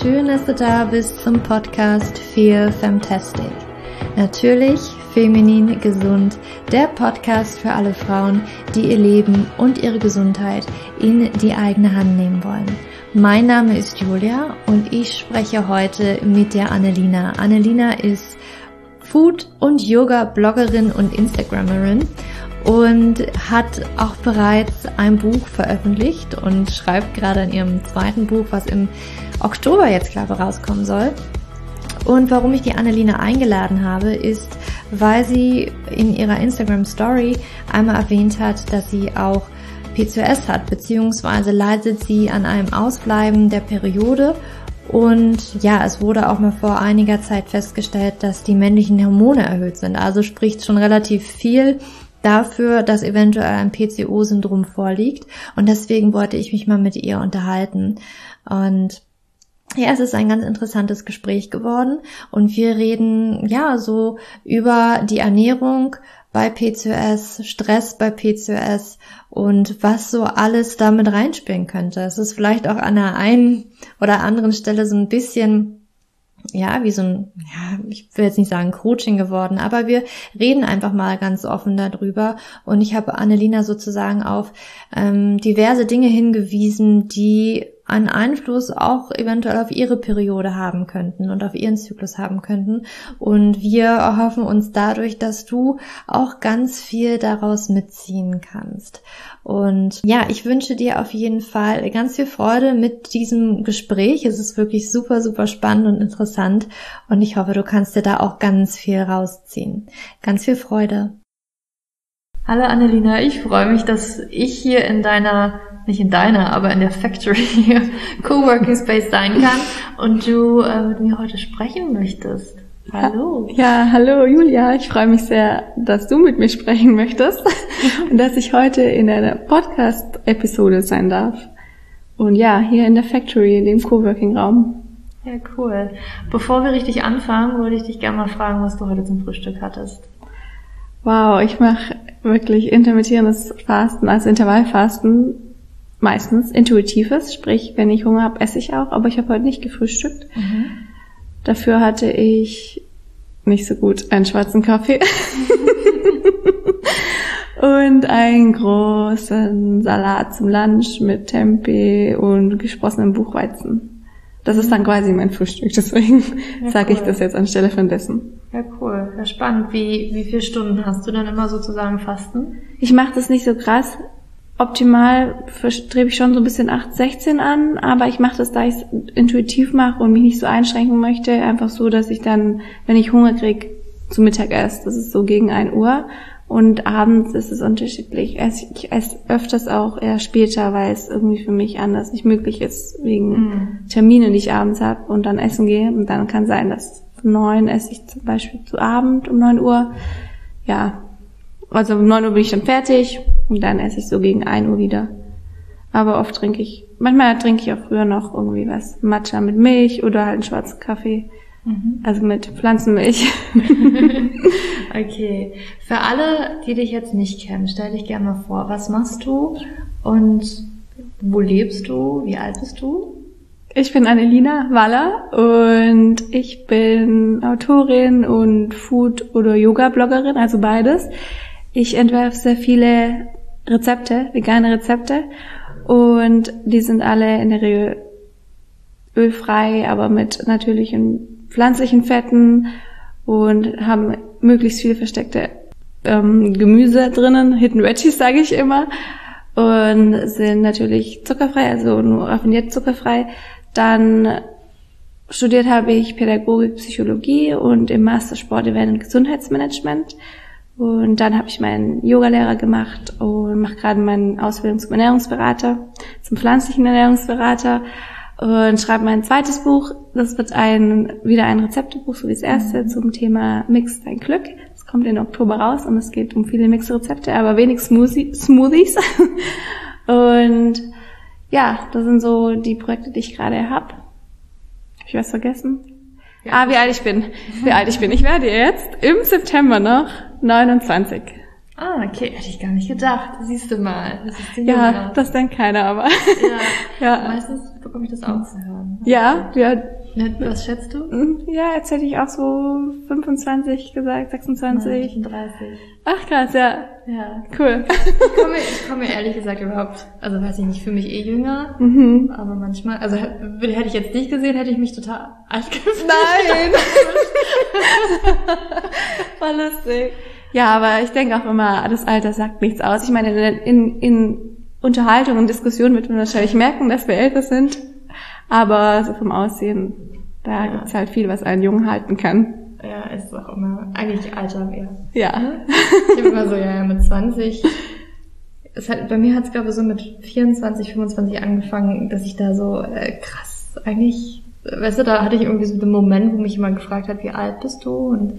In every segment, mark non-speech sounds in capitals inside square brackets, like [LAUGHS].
Schön, dass du da bist zum Podcast Fear Fantastic. Natürlich feminin gesund, der Podcast für alle Frauen, die ihr Leben und ihre Gesundheit in die eigene Hand nehmen wollen. Mein Name ist Julia und ich spreche heute mit der Annelina. Annelina ist Food- und Yoga-Bloggerin und Instagrammerin und hat auch bereits ein Buch veröffentlicht und schreibt gerade an ihrem zweiten Buch, was im Oktober jetzt glaube ich rauskommen soll. Und warum ich die Annelina eingeladen habe, ist, weil sie in ihrer Instagram Story einmal erwähnt hat, dass sie auch PCOS hat, beziehungsweise leidet sie an einem Ausbleiben der Periode und ja, es wurde auch mal vor einiger Zeit festgestellt, dass die männlichen Hormone erhöht sind. Also spricht schon relativ viel dafür, dass eventuell ein PCO-Syndrom vorliegt. Und deswegen wollte ich mich mal mit ihr unterhalten. Und ja, es ist ein ganz interessantes Gespräch geworden und wir reden ja so über die Ernährung bei PCOS, Stress bei PCOS und was so alles damit reinspielen könnte. Es ist vielleicht auch an der einen oder anderen Stelle so ein bisschen ja, wie so ein, ja, ich will jetzt nicht sagen Coaching geworden, aber wir reden einfach mal ganz offen darüber. Und ich habe Annelina sozusagen auf ähm, diverse Dinge hingewiesen, die einen Einfluss auch eventuell auf ihre Periode haben könnten und auf ihren Zyklus haben könnten. Und wir erhoffen uns dadurch, dass du auch ganz viel daraus mitziehen kannst. Und ja, ich wünsche dir auf jeden Fall ganz viel Freude mit diesem Gespräch. Es ist wirklich super, super spannend und interessant. Und ich hoffe, du kannst dir da auch ganz viel rausziehen. Ganz viel Freude. Hallo Annelina, ich freue mich, dass ich hier in deiner nicht in deiner, aber in der Factory [LAUGHS] Coworking Space sein kann und du äh, mit mir heute sprechen möchtest. Hallo. Ja, hallo Julia. Ich freue mich sehr, dass du mit mir sprechen möchtest [LAUGHS] und dass ich heute in einer Podcast-Episode sein darf. Und ja, hier in der Factory, in dem Coworking-Raum. Ja, cool. Bevor wir richtig anfangen, würde ich dich gerne mal fragen, was du heute zum Frühstück hattest. Wow, ich mache wirklich intermittierendes Fasten, also Intervallfasten meistens intuitives, sprich, wenn ich Hunger habe, esse ich auch, aber ich habe heute nicht gefrühstückt. Mhm. Dafür hatte ich nicht so gut einen schwarzen Kaffee [LAUGHS] und einen großen Salat zum Lunch mit Tempeh und gesprossenem Buchweizen. Das ist dann quasi mein Frühstück, deswegen ja, sage cool. ich das jetzt anstelle von dessen. Ja, cool. Ja, spannend. Wie, wie viele Stunden hast du dann immer sozusagen Fasten? Ich mache das nicht so krass optimal strebe ich schon so ein bisschen 8, 16 an, aber ich mache das, da ich es intuitiv mache und mich nicht so einschränken möchte, einfach so, dass ich dann, wenn ich Hunger krieg, zu Mittag esse. Das ist so gegen 1 Uhr. Und abends ist es unterschiedlich. Ich esse öfters auch eher später, weil es irgendwie für mich anders nicht möglich ist, wegen mm. Termine, die ich abends habe und dann essen gehe. Und dann kann sein, dass um neun esse ich zum Beispiel zu Abend um 9 Uhr. Ja, also um 9 Uhr bin ich dann fertig und dann esse ich so gegen 1 Uhr wieder. Aber oft trinke ich, manchmal trinke ich auch früher noch irgendwie was. Matcha mit Milch oder halt einen schwarzen Kaffee. Mhm. Also mit Pflanzenmilch. [LAUGHS] okay. Für alle, die dich jetzt nicht kennen, stell dich gerne mal vor, was machst du und wo lebst du? Wie alt bist du? Ich bin Annelina Waller und ich bin Autorin und Food- oder Yoga-Bloggerin, also beides. Ich entwerfe sehr viele Rezepte, vegane Rezepte und die sind alle in der Regel ölfrei, aber mit natürlichen pflanzlichen Fetten und haben möglichst viele versteckte ähm, Gemüse drinnen, Hidden Veggies sage ich immer und sind natürlich zuckerfrei, also nur raffiniert zuckerfrei. Dann studiert habe ich Pädagogik, Psychologie und im Master Sport, Event und Gesundheitsmanagement. Und dann habe ich meinen Yogalehrer gemacht und mache gerade meinen Ausbildung zum Ernährungsberater, zum pflanzlichen Ernährungsberater und schreibe mein zweites Buch. Das wird ein wieder ein Rezeptebuch, so wie das erste, mhm. zum Thema Mix dein Glück. Das kommt in Oktober raus und es geht um viele Mixrezepte, aber wenig Smoothie, Smoothies. [LAUGHS] und ja, das sind so die Projekte, die ich gerade habe. Habe ich was vergessen? Ja. Ah, wie alt ich bin. Wie alt ich bin. Ich werde jetzt im September noch 29. Ah, okay, hätte ich gar nicht gedacht. Siehst du mal. Das ist ja, das denkt keiner, aber. Ja, [LAUGHS] ja. meistens bekomme ich das auch zu hören. Ja, ja. Was schätzt du? Hm, ja, jetzt hätte ich auch so 25 gesagt, 26. 30. Ach krass, ja. Ja. Cool. Ich komme, ich komme ehrlich gesagt überhaupt, also weiß ich nicht, für mich eh jünger, mhm. aber manchmal, also hätte ich jetzt nicht gesehen, hätte ich mich total [LAUGHS] alt gefühlt. Nein! [LAUGHS] Voll lustig. Ja, aber ich denke auch immer, das Alter sagt nichts aus. Ich meine, in, in Unterhaltung und Diskussion wird man wahrscheinlich merken, dass wir älter sind. Aber so vom Aussehen, da ja. gibt's halt viel, was einen jung halten kann. Ja, ist auch immer eigentlich Alter mehr. Ja. Ich bin immer so, ja, ja, mit 20. Es hat, bei mir hat es, glaube ich, so mit 24, 25 angefangen, dass ich da so äh, krass eigentlich, weißt du, da hatte ich irgendwie so den Moment, wo mich jemand gefragt hat, wie alt bist du? Und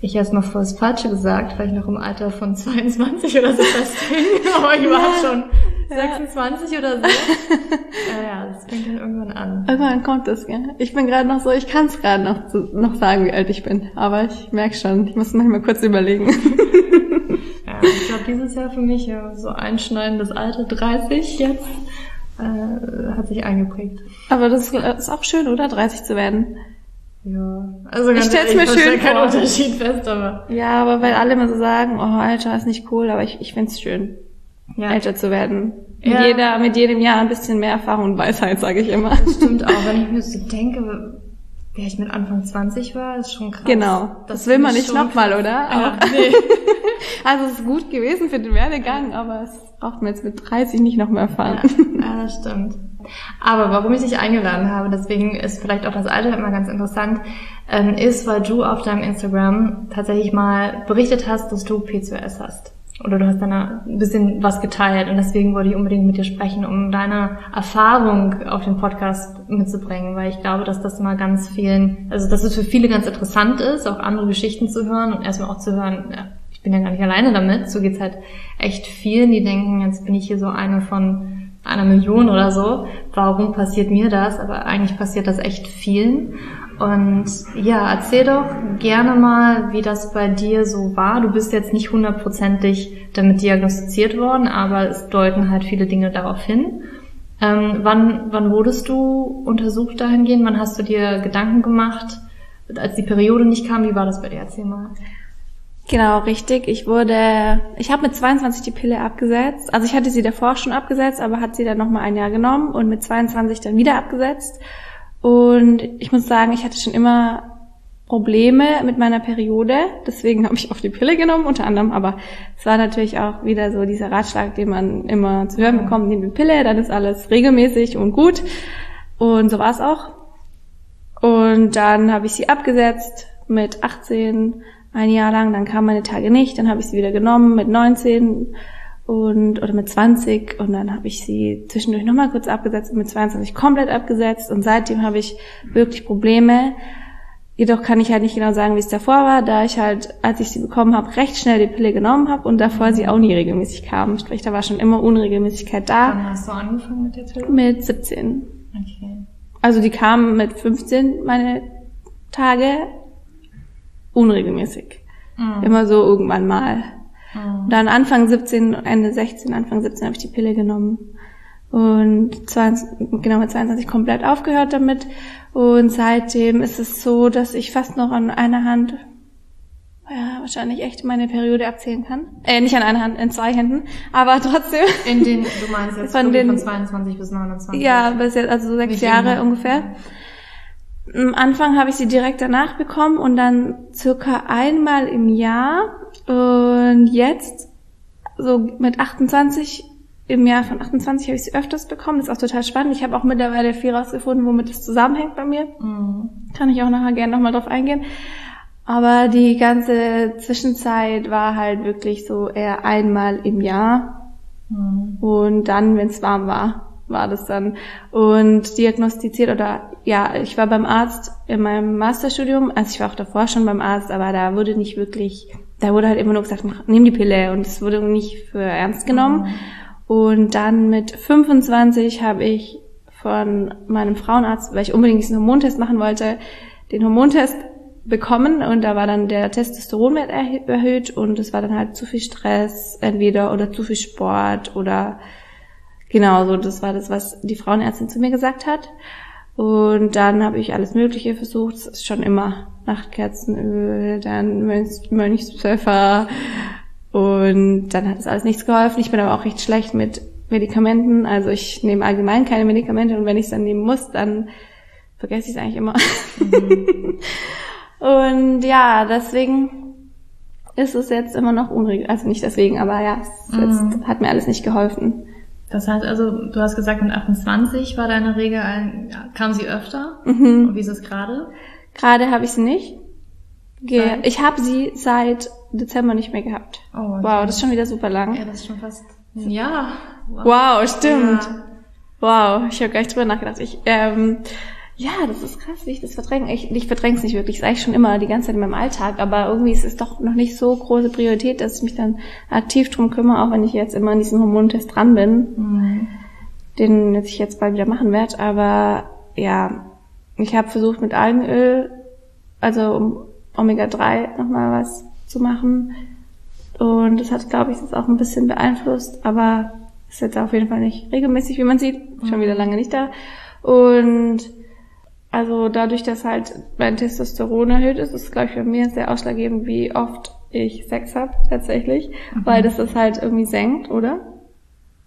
ich erstmal vor das Falsche gesagt, weil ich noch im Alter von 22 oder so festhing, [LAUGHS] aber ich war schon 26 oder so. ja, ja, das fängt dann irgendwann an. Irgendwann kommt das, gell? Ich bin gerade noch so, ich kann es gerade noch, noch sagen, wie alt ich bin, aber ich merke schon, ich muss manchmal kurz überlegen. [LAUGHS] ja, ich glaube, dieses Jahr für mich ja so einschneidendes Alter, 30 jetzt, äh, hat sich eingeprägt. Aber das ist auch schön, oder? 30 zu werden. Ja, also ganz ich stell's mir schön keinen vor. Unterschied fest, aber. Ja, aber weil alle immer so sagen, oh, Alter ist nicht cool, aber ich, ich find's schön, ja. älter zu werden. Mit ja. jeder, mit jedem Jahr ein bisschen mehr Erfahrung und Weisheit, sage ich immer. Das stimmt auch, wenn ich mir so denke, wer ich mit Anfang 20 war, ist schon krass. Genau. Das, das will man nicht nochmal, oder? Ja, [LAUGHS] nee. also es ist gut gewesen für den Werdegang, aber es braucht man jetzt mit 30 nicht noch mehr erfahren. Ja, ja das stimmt. Aber warum ich dich eingeladen habe, deswegen ist vielleicht auch das Alter immer ganz interessant, ähm, ist, weil du auf deinem Instagram tatsächlich mal berichtet hast, dass du P2S hast. Oder du hast dann ein bisschen was geteilt und deswegen wollte ich unbedingt mit dir sprechen, um deine Erfahrung auf den Podcast mitzubringen, weil ich glaube, dass das immer ganz vielen, also dass es für viele ganz interessant ist, auch andere Geschichten zu hören und erstmal auch zu hören, ja, ich bin ja gar nicht alleine damit, so geht's halt echt vielen, die denken, jetzt bin ich hier so eine von einer Million oder so. Warum passiert mir das? Aber eigentlich passiert das echt vielen. Und ja, erzähl doch gerne mal, wie das bei dir so war. Du bist jetzt nicht hundertprozentig damit diagnostiziert worden, aber es deuten halt viele Dinge darauf hin. Ähm, wann, wann wurdest du untersucht dahingehend? Wann hast du dir Gedanken gemacht, als die Periode nicht kam? Wie war das bei dir? Erzähl mal. Genau, richtig. Ich wurde, ich habe mit 22 die Pille abgesetzt. Also ich hatte sie davor schon abgesetzt, aber hat sie dann nochmal ein Jahr genommen und mit 22 dann wieder abgesetzt. Und ich muss sagen, ich hatte schon immer Probleme mit meiner Periode. Deswegen [LAUGHS] habe ich auch die Pille genommen, unter anderem. Aber es war natürlich auch wieder so dieser Ratschlag, den man immer zu hören bekommt, nimm die Pille, dann ist alles regelmäßig und gut. Und so war es auch. Und dann habe ich sie abgesetzt mit 18 ein Jahr lang, dann kamen meine Tage nicht, dann habe ich sie wieder genommen mit 19 und oder mit 20 und dann habe ich sie zwischendurch nochmal kurz abgesetzt und mit 22 komplett abgesetzt und seitdem habe ich wirklich Probleme. Jedoch kann ich halt nicht genau sagen, wie es davor war, da ich halt, als ich sie bekommen habe, recht schnell die Pille genommen habe und davor sie auch nie regelmäßig kam. Sprich, da war schon immer Unregelmäßigkeit da. Wann hast du angefangen mit der Pille? Mit 17. Okay. Also die kam mit 15 meine Tage unregelmäßig. Mhm. Immer so irgendwann mal. Mhm. Dann Anfang 17, Ende 16, Anfang 17 habe ich die Pille genommen. Und 20, genau mit 22 komplett aufgehört damit. Und seitdem ist es so, dass ich fast noch an einer Hand, ja, wahrscheinlich echt meine Periode abzählen kann. Äh, nicht an einer Hand, in zwei Händen, aber trotzdem. In den, du meinst jetzt von, den, von 22 bis 29? Ja, bis jetzt, also sechs Jahre ungefähr. Am Anfang habe ich sie direkt danach bekommen und dann circa einmal im Jahr. Und jetzt, so mit 28, im Jahr von 28 habe ich sie öfters bekommen. Das ist auch total spannend. Ich habe auch mittlerweile viel rausgefunden, womit das zusammenhängt bei mir. Mhm. Kann ich auch nachher gerne nochmal drauf eingehen. Aber die ganze Zwischenzeit war halt wirklich so eher einmal im Jahr. Mhm. Und dann, wenn es warm war war das dann und diagnostiziert oder ja, ich war beim Arzt in meinem Masterstudium, also ich war auch davor schon beim Arzt, aber da wurde nicht wirklich, da wurde halt immer nur gesagt, nimm die Pille und es wurde nicht für ernst genommen. Mhm. Und dann mit 25 habe ich von meinem Frauenarzt, weil ich unbedingt diesen Hormontest machen wollte, den Hormontest bekommen und da war dann der Testosteronwert erhöht und es war dann halt zu viel Stress entweder oder zu viel Sport oder genau so, das war das, was die Frauenärztin zu mir gesagt hat. Und dann habe ich alles Mögliche versucht. Es ist schon immer Nachtkerzenöl, dann Mönchspfeffer. Und dann hat es alles nichts geholfen. Ich bin aber auch recht schlecht mit Medikamenten. Also ich nehme allgemein keine Medikamente und wenn ich es dann nehmen muss, dann vergesse ich es eigentlich immer. Mhm. [LAUGHS] und ja, deswegen ist es jetzt immer noch unregelmäßig. Also nicht deswegen, aber ja, es mhm. hat mir alles nicht geholfen. Das heißt also, du hast gesagt, mit 28 war deine Regel, ein, kam sie öfter? Mhm. Und wie ist es gerade? Gerade habe ich sie nicht. Ge ich habe sie seit Dezember nicht mehr gehabt. Oh, okay. Wow, das ist schon wieder super lang. Ja, das ist schon fast Jahr. Wow, wow stimmt. Ja. Wow, ich habe gar nicht drüber nachgedacht. Ich, ähm, ja, das ist krass, wie ich das verdränge. Ich, ich verdränge es nicht wirklich. Das ist eigentlich schon immer die ganze Zeit in meinem Alltag, aber irgendwie ist es doch noch nicht so große Priorität, dass ich mich dann aktiv drum kümmere, auch wenn ich jetzt immer an diesem Hormontest dran bin, mhm. den ich jetzt bald wieder machen werde. Aber ja, ich habe versucht mit Algenöl, also um Omega-3 nochmal was zu machen. Und das hat, glaube ich, das auch ein bisschen beeinflusst, aber ist jetzt auf jeden Fall nicht regelmäßig, wie man sieht. Schon mhm. wieder lange nicht da. Und also dadurch, dass halt mein Testosteron erhöht ist, ist, glaube ich, bei mir sehr ausschlaggebend, wie oft ich Sex habe tatsächlich, mhm. weil das das halt irgendwie senkt, oder?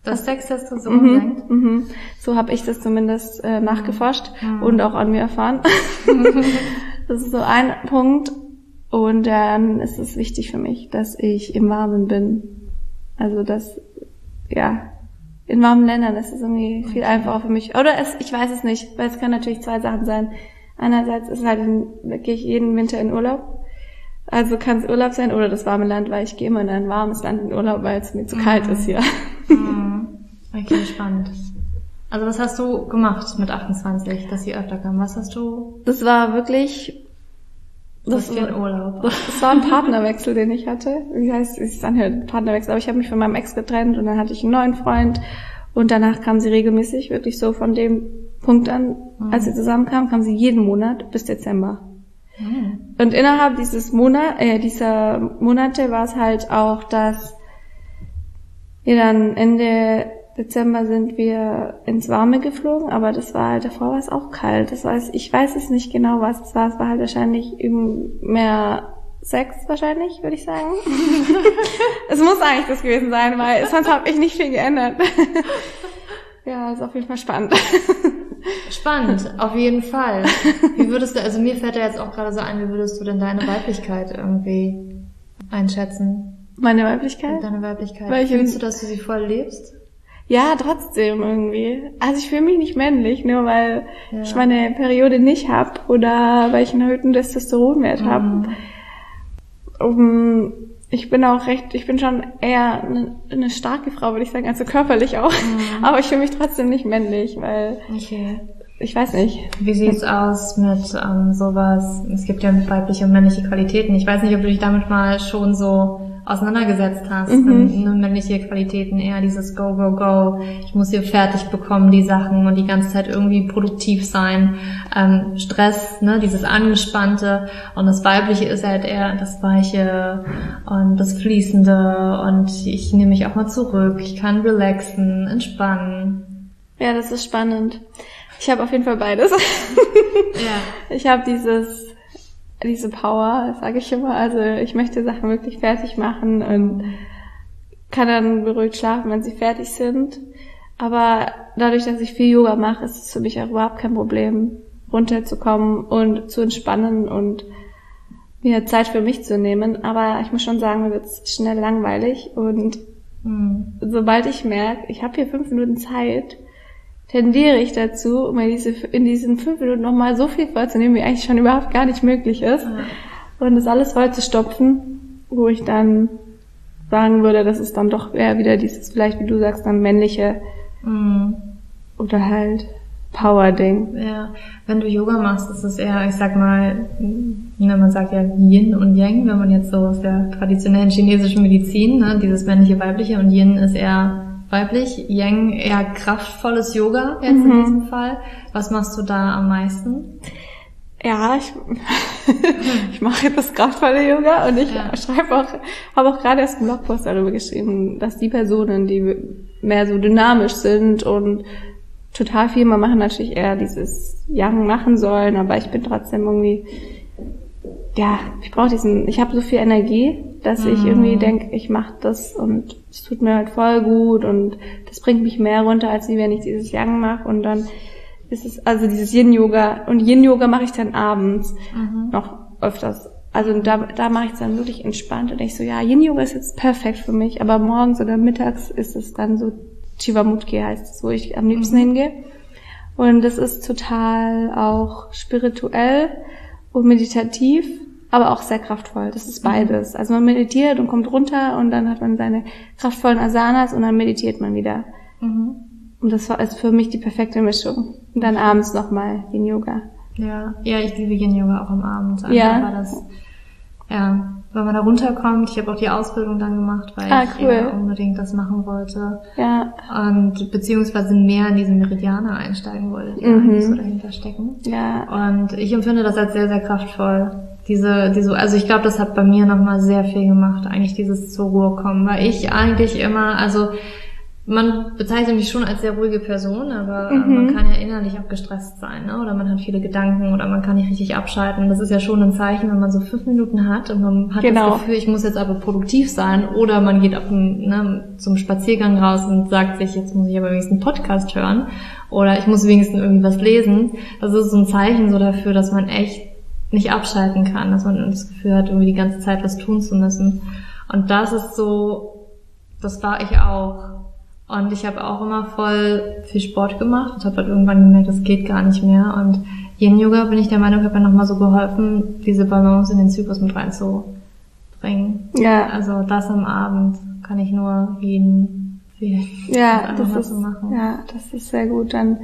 Das Sextestosteron mhm, senkt? Mhm. So habe ich das zumindest äh, nachgeforscht mhm. und auch an mir erfahren. [LAUGHS] das ist so ein Punkt. Und dann ist es wichtig für mich, dass ich im Warmen bin. Also dass, ja, in warmen Ländern ist es irgendwie viel einfacher für mich. Oder es, ich weiß es nicht, weil es kann natürlich zwei Sachen sein. Einerseits ist halt, gehe ich jeden Winter in Urlaub. Also kann es Urlaub sein oder das warme Land, weil ich gehe immer in ein warmes Land in Urlaub, weil es mir zu kalt ist hier. Mhm. Okay, spannend. Also was hast du gemacht mit 28, dass sie öfter kam? Was hast du? Das war wirklich das war, Urlaub. Das war ein Partnerwechsel, den ich hatte. Wie heißt es? Ist anhört Partnerwechsel. Aber ich habe mich von meinem Ex getrennt und dann hatte ich einen neuen Freund. Und danach kam sie regelmäßig, wirklich so von dem Punkt an, mhm. als sie zusammenkam, kam sie jeden Monat bis Dezember. Mhm. Und innerhalb dieses Monat, äh, dieser Monate war es halt auch, dass wir dann Ende Dezember sind wir ins Warme geflogen, aber das war halt, davor war es auch kalt. Das war, ich weiß es nicht genau, was es war. Es war halt wahrscheinlich mehr Sex wahrscheinlich, würde ich sagen. [LAUGHS] es muss eigentlich das gewesen sein, weil sonst habe ich nicht viel geändert. [LAUGHS] ja, ist auf jeden Fall spannend. Spannend, auf jeden Fall. [LAUGHS] Wie würdest du, also mir fällt ja jetzt auch gerade so ein, wie würdest du denn deine Weiblichkeit irgendwie einschätzen? Meine Weiblichkeit? Deine Weiblichkeit. Weil Fühlst du, dass du sie voll lebst? Ja, trotzdem irgendwie. Also ich fühle mich nicht männlich, nur weil ja. ich meine Periode nicht hab oder weil ich einen erhöhten Testosteronwert mhm. habe. Um, ich bin auch recht, ich bin schon eher eine, eine starke Frau, würde ich sagen, also körperlich auch. Mhm. [LAUGHS] Aber ich fühle mich trotzdem nicht männlich, weil okay. Ich weiß nicht. Wie sieht's aus mit ähm, sowas? Es gibt ja weibliche und männliche Qualitäten. Ich weiß nicht, ob du dich damit mal schon so auseinandergesetzt hast. Mhm. Ne, männliche Qualitäten eher dieses Go, Go, Go. Ich muss hier fertig bekommen, die Sachen und die ganze Zeit irgendwie produktiv sein. Ähm, Stress, ne, dieses Angespannte. Und das Weibliche ist halt eher das Weiche und das Fließende. Und ich nehme mich auch mal zurück. Ich kann relaxen, entspannen. Ja, das ist spannend. Ich habe auf jeden Fall beides. [LAUGHS] ja. Ich habe dieses diese Power, sage ich immer. Also ich möchte Sachen wirklich fertig machen und kann dann beruhigt schlafen, wenn sie fertig sind. Aber dadurch, dass ich viel Yoga mache, ist es für mich auch überhaupt kein Problem, runterzukommen und zu entspannen und mir Zeit für mich zu nehmen. Aber ich muss schon sagen, mir wird es schnell langweilig und mhm. sobald ich merke, ich habe hier fünf Minuten Zeit, tendiere ich dazu, mir diese, in diesen fünf Minuten nochmal so viel vorzunehmen, wie eigentlich schon überhaupt gar nicht möglich ist. Ja. Und das alles voll zu stopfen, wo ich dann sagen würde, das ist dann doch eher wieder dieses, vielleicht wie du sagst, dann männliche mhm. oder halt Power-Ding. Ja, wenn du Yoga machst, ist es eher, ich sag mal, ne, man sagt ja Yin und Yang, wenn man jetzt so aus der traditionellen chinesischen Medizin, ne, dieses männliche, weibliche und Yin ist eher weiblich, Yang eher kraftvolles Yoga jetzt mhm. in diesem Fall. Was machst du da am meisten? Ja, ich, [LAUGHS] ich mache jetzt das kraftvolle Yoga und ich ja. schreibe auch, habe auch gerade erst einen Blogpost darüber geschrieben, dass die Personen, die mehr so dynamisch sind und total viel mal machen, natürlich eher dieses Young machen sollen, aber ich bin trotzdem irgendwie, ja, ich brauche diesen, ich habe so viel Energie, dass mhm. ich irgendwie denke, ich mache das und es tut mir halt voll gut und das bringt mich mehr runter, als wenn ich dieses Young mache und dann ist es also dieses Yin-Yoga und Yin-Yoga mache ich dann abends mhm. noch öfters. Also da, da mache ich es dann wirklich entspannt und ich so, ja, Yin-Yoga ist jetzt perfekt für mich, aber morgens oder mittags ist es dann so Chivamutki heißt es, wo ich am liebsten mhm. hingehe. Und das ist total auch spirituell und meditativ, aber auch sehr kraftvoll. Das ist mhm. beides. Also man meditiert und kommt runter und dann hat man seine kraftvollen Asanas und dann meditiert man wieder. Mhm. Und das war ist für mich die perfekte Mischung. Und dann abends nochmal Yin Yoga. Ja, ja, ich liebe Yin Yoga auch am Abend. Einfach ja. War das, ja, wenn man da runterkommt. Ich habe auch die Ausbildung dann gemacht, weil ah, cool. ich unbedingt das machen wollte. Ja. Und beziehungsweise mehr in diesen Meridianer einsteigen wollte, die mhm. eigentlich so dahinter stecken. Ja. Und ich empfinde das als sehr, sehr kraftvoll. Diese, diese, also ich glaube, das hat bei mir nochmal sehr viel gemacht, eigentlich dieses zur Ruhe kommen, weil ich eigentlich immer, also man bezeichnet mich schon als sehr ruhige Person, aber mhm. man kann ja innerlich auch gestresst sein, ne? oder man hat viele Gedanken oder man kann nicht richtig abschalten. Das ist ja schon ein Zeichen, wenn man so fünf Minuten hat und man hat genau. das Gefühl, ich muss jetzt aber produktiv sein, oder man geht auf ein, ne, zum Spaziergang raus und sagt sich, jetzt muss ich aber wenigstens einen Podcast hören oder ich muss wenigstens irgendwie was lesen. Das ist so ein Zeichen so dafür, dass man echt nicht abschalten kann, dass man das Gefühl hat, irgendwie die ganze Zeit was tun zu müssen. Und das ist so, das war ich auch und ich habe auch immer voll viel Sport gemacht und habe halt irgendwann gemerkt, das geht gar nicht mehr. Und Yin Yoga bin ich der Meinung, hat mir nochmal so geholfen, diese Balance in den Zyklus mit reinzubringen. Ja. Also das am Abend kann ich nur jeden empfehlen. Ja, das ist, machen. ja, das ist sehr gut. Dann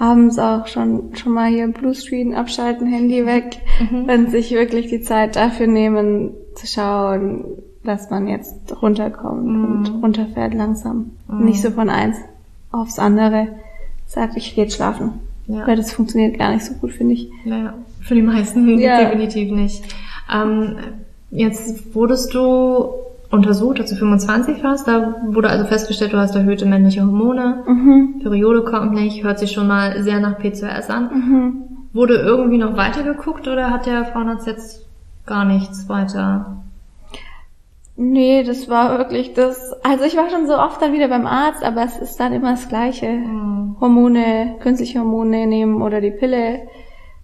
abends auch schon, schon mal hier Bluescreen abschalten, Handy weg mhm. und sich wirklich die Zeit dafür nehmen, zu schauen, dass man jetzt runterkommt mhm. und runterfährt langsam. Mhm. Nicht so von eins aufs andere sagt, ich gehe jetzt schlafen. Ja. Weil das funktioniert gar nicht so gut, finde ich. Naja, für die meisten [LAUGHS] ja. definitiv nicht. Ähm, jetzt wurdest du untersucht, als du 25 warst, da wurde also festgestellt, du hast erhöhte männliche Hormone, mhm. Periode kommt nicht, hört sich schon mal sehr nach PCOS an. Mhm. Wurde irgendwie noch weiter geguckt oder hat der Frauenarzt jetzt gar nichts weiter Nee, das war wirklich das. Also ich war schon so oft dann wieder beim Arzt, aber es ist dann immer das Gleiche. Mhm. Hormone, künstliche Hormone nehmen oder die Pille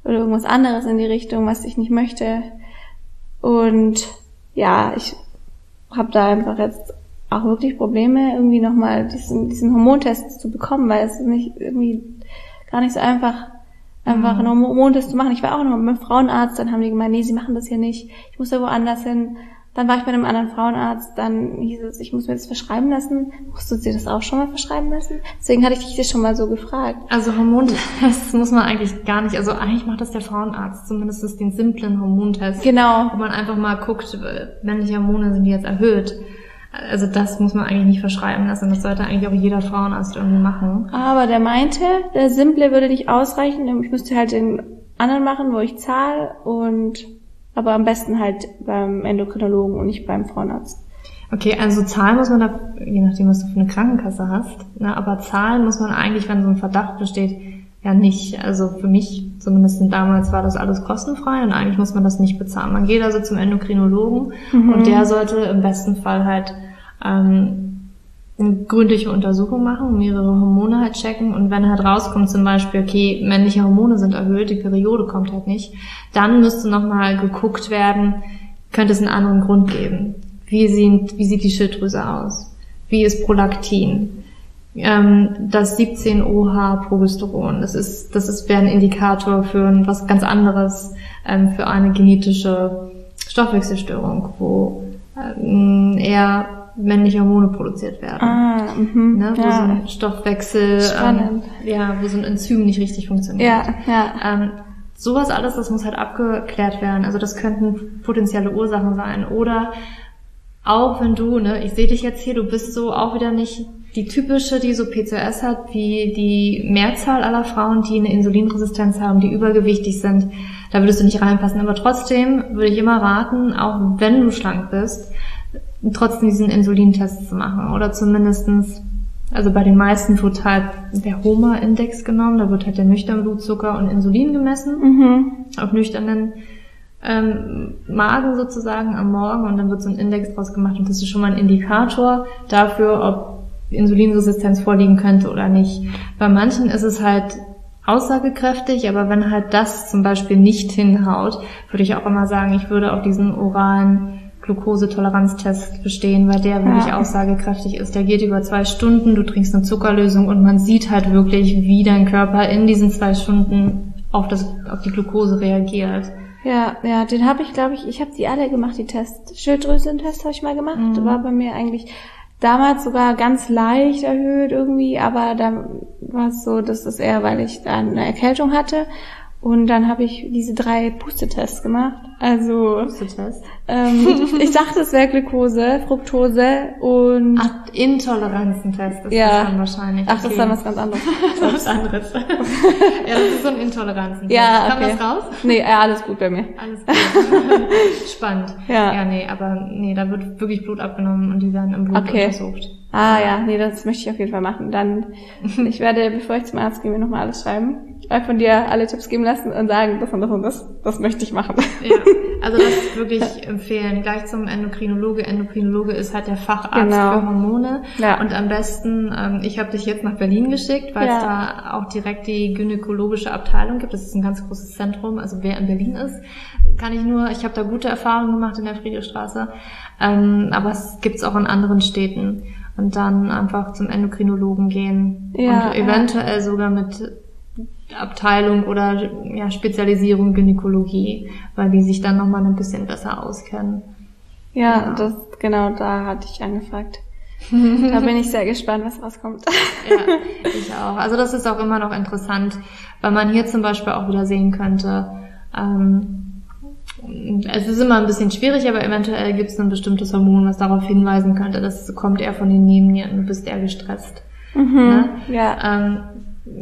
oder irgendwas anderes in die Richtung, was ich nicht möchte. Und ja, ich habe da einfach jetzt auch wirklich Probleme, irgendwie nochmal diesen, diesen Hormontest zu bekommen, weil es nicht irgendwie gar nicht so einfach einfach mhm. einen Hormontest zu machen. Ich war auch noch beim Frauenarzt, dann haben die gemeint, nee, sie machen das hier nicht. Ich muss da woanders hin. Dann war ich bei einem anderen Frauenarzt, dann hieß es, ich muss mir das verschreiben lassen. Musstest du dir das auch schon mal verschreiben lassen? Deswegen hatte ich dich das schon mal so gefragt. Also Hormontests [LAUGHS] muss man eigentlich gar nicht, also eigentlich macht das der Frauenarzt, zumindest den simplen Hormontest. Genau. Wo man einfach mal guckt, männliche Hormone sind die jetzt erhöht. Also das muss man eigentlich nicht verschreiben lassen. Das sollte eigentlich auch jeder Frauenarzt irgendwie machen. Aber der meinte, der simple würde nicht ausreichen. Ich müsste halt den anderen machen, wo ich zahle und aber am besten halt beim Endokrinologen und nicht beim Frauenarzt. Okay, also zahlen muss man da, je nachdem, was du für eine Krankenkasse hast, ne, aber zahlen muss man eigentlich, wenn so ein Verdacht besteht, ja nicht. Also für mich, zumindest damals, war das alles kostenfrei und eigentlich muss man das nicht bezahlen. Man geht also zum Endokrinologen mhm. und der sollte im besten Fall halt ähm, eine gründliche Untersuchung machen, mehrere Hormone halt checken und wenn halt rauskommt zum Beispiel, okay, männliche Hormone sind erhöht, die Periode kommt halt nicht, dann müsste nochmal geguckt werden, könnte es einen anderen Grund geben. Wie sieht, wie sieht die Schilddrüse aus? Wie ist Prolaktin? Ähm, das 17-OH Progesteron, das ist, das ist, wäre ein Indikator für was ganz anderes, ähm, für eine genetische Stoffwechselstörung, wo ähm, eher männliche Hormone produziert werden. Ah, mh, ne, wo ja. so ein Stoffwechsel, ähm, ja, wo so ein Enzym nicht richtig funktioniert. Ja, ja. Ähm, sowas alles, das muss halt abgeklärt werden. Also das könnten potenzielle Ursachen sein. Oder auch wenn du, ne, ich sehe dich jetzt hier, du bist so auch wieder nicht die typische, die so PCOS hat, wie die Mehrzahl aller Frauen, die eine Insulinresistenz haben, die übergewichtig sind da würdest du nicht reinpassen. Aber trotzdem würde ich immer raten, auch wenn du schlank bist, trotzdem diesen Insulintest zu machen oder zumindestens also bei den meisten wird halt der HOMA-Index genommen, da wird halt der nüchterne Blutzucker und Insulin gemessen, mhm. auf nüchternen ähm, Magen sozusagen am Morgen und dann wird so ein Index draus gemacht und das ist schon mal ein Indikator dafür, ob Insulinresistenz vorliegen könnte oder nicht. Bei manchen ist es halt aussagekräftig, aber wenn halt das zum Beispiel nicht hinhaut, würde ich auch immer sagen, ich würde auf diesen oralen Glukosetoleranztest bestehen, weil der wirklich ja. aussagekräftig ist. Der geht über zwei Stunden, du trinkst eine Zuckerlösung und man sieht halt wirklich, wie dein Körper in diesen zwei Stunden auf, das, auf die Glukose reagiert. Ja, ja, den habe ich, glaube ich, ich habe die alle gemacht, die Tests. Schilddrüsentest habe ich mal gemacht. Mhm. War bei mir eigentlich damals sogar ganz leicht erhöht irgendwie, aber da war es so, dass es eher, weil ich da eine Erkältung hatte. Und dann habe ich diese drei Pustetests gemacht. Also Pustetest? Ähm, [LAUGHS] ich dachte, es wäre Glukose, Fructose und Ach, Intoleranzentest ist ja. das dann wahrscheinlich. Ach, das ist dann was ganz anderes. [LAUGHS] das ist was anderes. [LAUGHS] ja, das ist so ein Intoleranzentest. Ja, okay. Kam das raus? Nee, ja, alles gut bei mir. Alles gut. Spannend. Ja. Ja, nee, aber nee, da wird wirklich Blut abgenommen und die werden im Blut okay. untersucht. Ah ja, nee, das möchte ich auf jeden Fall machen. Dann, ich werde, bevor ich zum Arzt gehe, mir nochmal alles schreiben, von dir alle Tipps geben lassen und sagen, das und das und das, das möchte ich machen. Ja, also das ist wirklich empfehlen. Gleich zum Endokrinologe. Endokrinologe ist halt der Facharzt genau. für Hormone. Ja. Und am besten, ähm, ich habe dich jetzt nach Berlin geschickt, weil ja. es da auch direkt die gynäkologische Abteilung gibt. Das ist ein ganz großes Zentrum. Also wer in Berlin ist, kann ich nur, ich habe da gute Erfahrungen gemacht in der Friedrichstraße. Ähm, aber es gibt's auch in anderen Städten und dann einfach zum Endokrinologen gehen ja, und eventuell ja. sogar mit Abteilung oder ja, Spezialisierung Gynäkologie, weil die sich dann nochmal ein bisschen besser auskennen. Ja, ja, das genau da hatte ich angefragt. [LAUGHS] da bin ich sehr gespannt, was rauskommt. ja, ich auch. Also das ist auch immer noch interessant, weil man hier zum Beispiel auch wieder sehen könnte, ähm, es ist immer ein bisschen schwierig, aber eventuell gibt es ein bestimmtes Hormon, was darauf hinweisen könnte, das kommt eher von den Nebennieren, du bist eher gestresst. Mhm, ne? Ja. Ähm,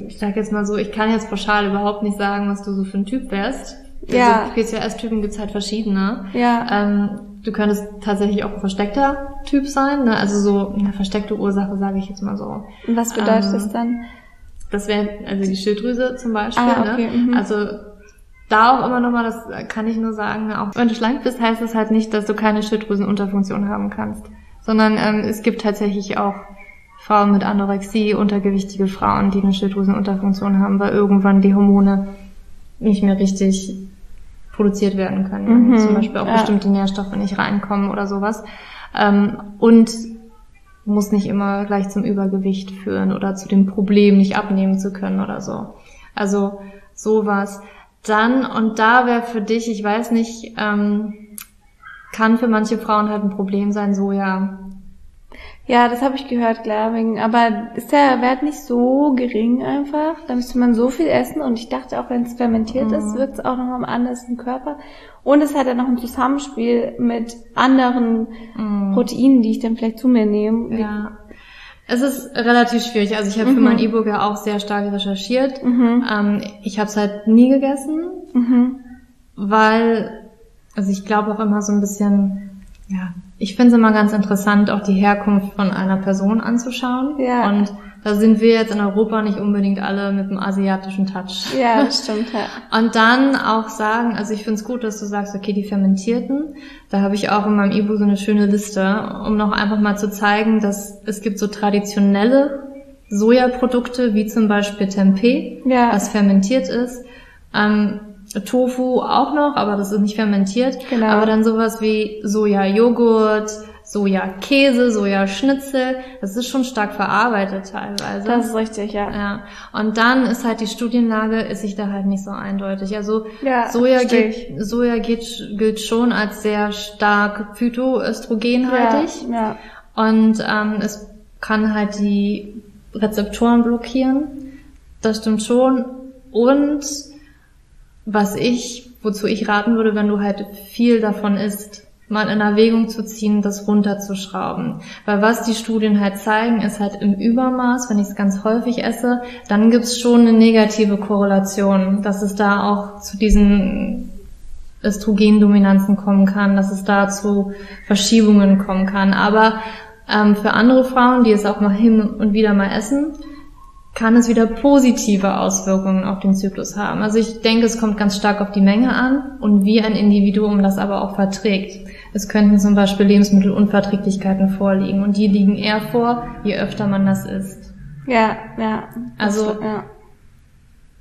ich sag jetzt mal so, ich kann jetzt pauschal überhaupt nicht sagen, was du so für ein Typ wärst. Ja. Also PCOS-Typen gibt's halt verschiedene. Ja. Ähm, du könntest tatsächlich auch ein versteckter Typ sein, ne? also so eine versteckte Ursache, sage ich jetzt mal so. Und was bedeutet ähm, das dann? Das wäre also die Schilddrüse zum Beispiel. Ah, okay. ne? Mhm. Also da auch immer nochmal, das kann ich nur sagen, auch wenn du schlank bist, heißt das halt nicht, dass du keine Schilddrüsenunterfunktion haben kannst. Sondern ähm, es gibt tatsächlich auch Frauen mit Anorexie, untergewichtige Frauen, die eine Schilddrüsenunterfunktion haben, weil irgendwann die Hormone nicht mehr richtig produziert werden können. Mhm, zum Beispiel auch ja. bestimmte Nährstoffe nicht reinkommen oder sowas. Ähm, und muss nicht immer gleich zum Übergewicht führen oder zu dem Problem, nicht abnehmen zu können oder so. Also sowas. Dann, und da wäre für dich, ich weiß nicht, ähm, kann für manche Frauen halt ein Problem sein, Soja. Ja, das habe ich gehört, ich. Aber ist der Wert nicht so gering einfach? Da müsste man so viel essen. Und ich dachte auch, wenn es fermentiert mhm. ist, wirkt es auch nochmal anders im Körper. Und es hat ja noch ein Zusammenspiel mit anderen mhm. Proteinen, die ich dann vielleicht zu mir nehme. Ja. Es ist relativ schwierig. Also ich habe mhm. für mein E-Book ja auch sehr stark recherchiert. Mhm. Ähm, ich habe es halt nie gegessen, mhm. weil, also ich glaube auch immer so ein bisschen, ja, ich finde es immer ganz interessant, auch die Herkunft von einer Person anzuschauen. Ja. Und da sind wir jetzt in Europa nicht unbedingt alle mit einem asiatischen Touch. Ja, [LAUGHS] stimmt. Ja. Und dann auch sagen, also ich finde es gut, dass du sagst, okay, die fermentierten. Da habe ich auch in meinem E-Book so eine schöne Liste, um noch einfach mal zu zeigen, dass es gibt so traditionelle Sojaprodukte, wie zum Beispiel Tempeh, ja. was fermentiert ist. Ähm, Tofu auch noch, aber das ist nicht fermentiert. Genau. Aber dann sowas wie Soja-Joghurt, Soja-Käse, Sojaschnitzel, das ist schon stark verarbeitet teilweise. Das ist richtig, ja. ja. Und dann ist halt die Studienlage, ist sich da halt nicht so eindeutig. Also ja, Soja, geht, Soja geht, gilt schon als sehr stark phytoöstrogenhaltig. Ja, ja. Und ähm, es kann halt die Rezeptoren blockieren. Das stimmt schon. Und was ich, wozu ich raten würde, wenn du halt viel davon isst, mal in Erwägung zu ziehen, das runterzuschrauben. Weil was die Studien halt zeigen, ist halt im Übermaß, wenn ich es ganz häufig esse, dann gibt's schon eine negative Korrelation, dass es da auch zu diesen Östrogendominanzen kommen kann, dass es da zu Verschiebungen kommen kann. Aber ähm, für andere Frauen, die es auch mal hin und wieder mal essen, kann es wieder positive Auswirkungen auf den Zyklus haben. Also ich denke, es kommt ganz stark auf die Menge an und wie ein Individuum das aber auch verträgt. Es könnten zum Beispiel Lebensmittelunverträglichkeiten vorliegen und die liegen eher vor, je öfter man das isst. Ja, ja. Also ja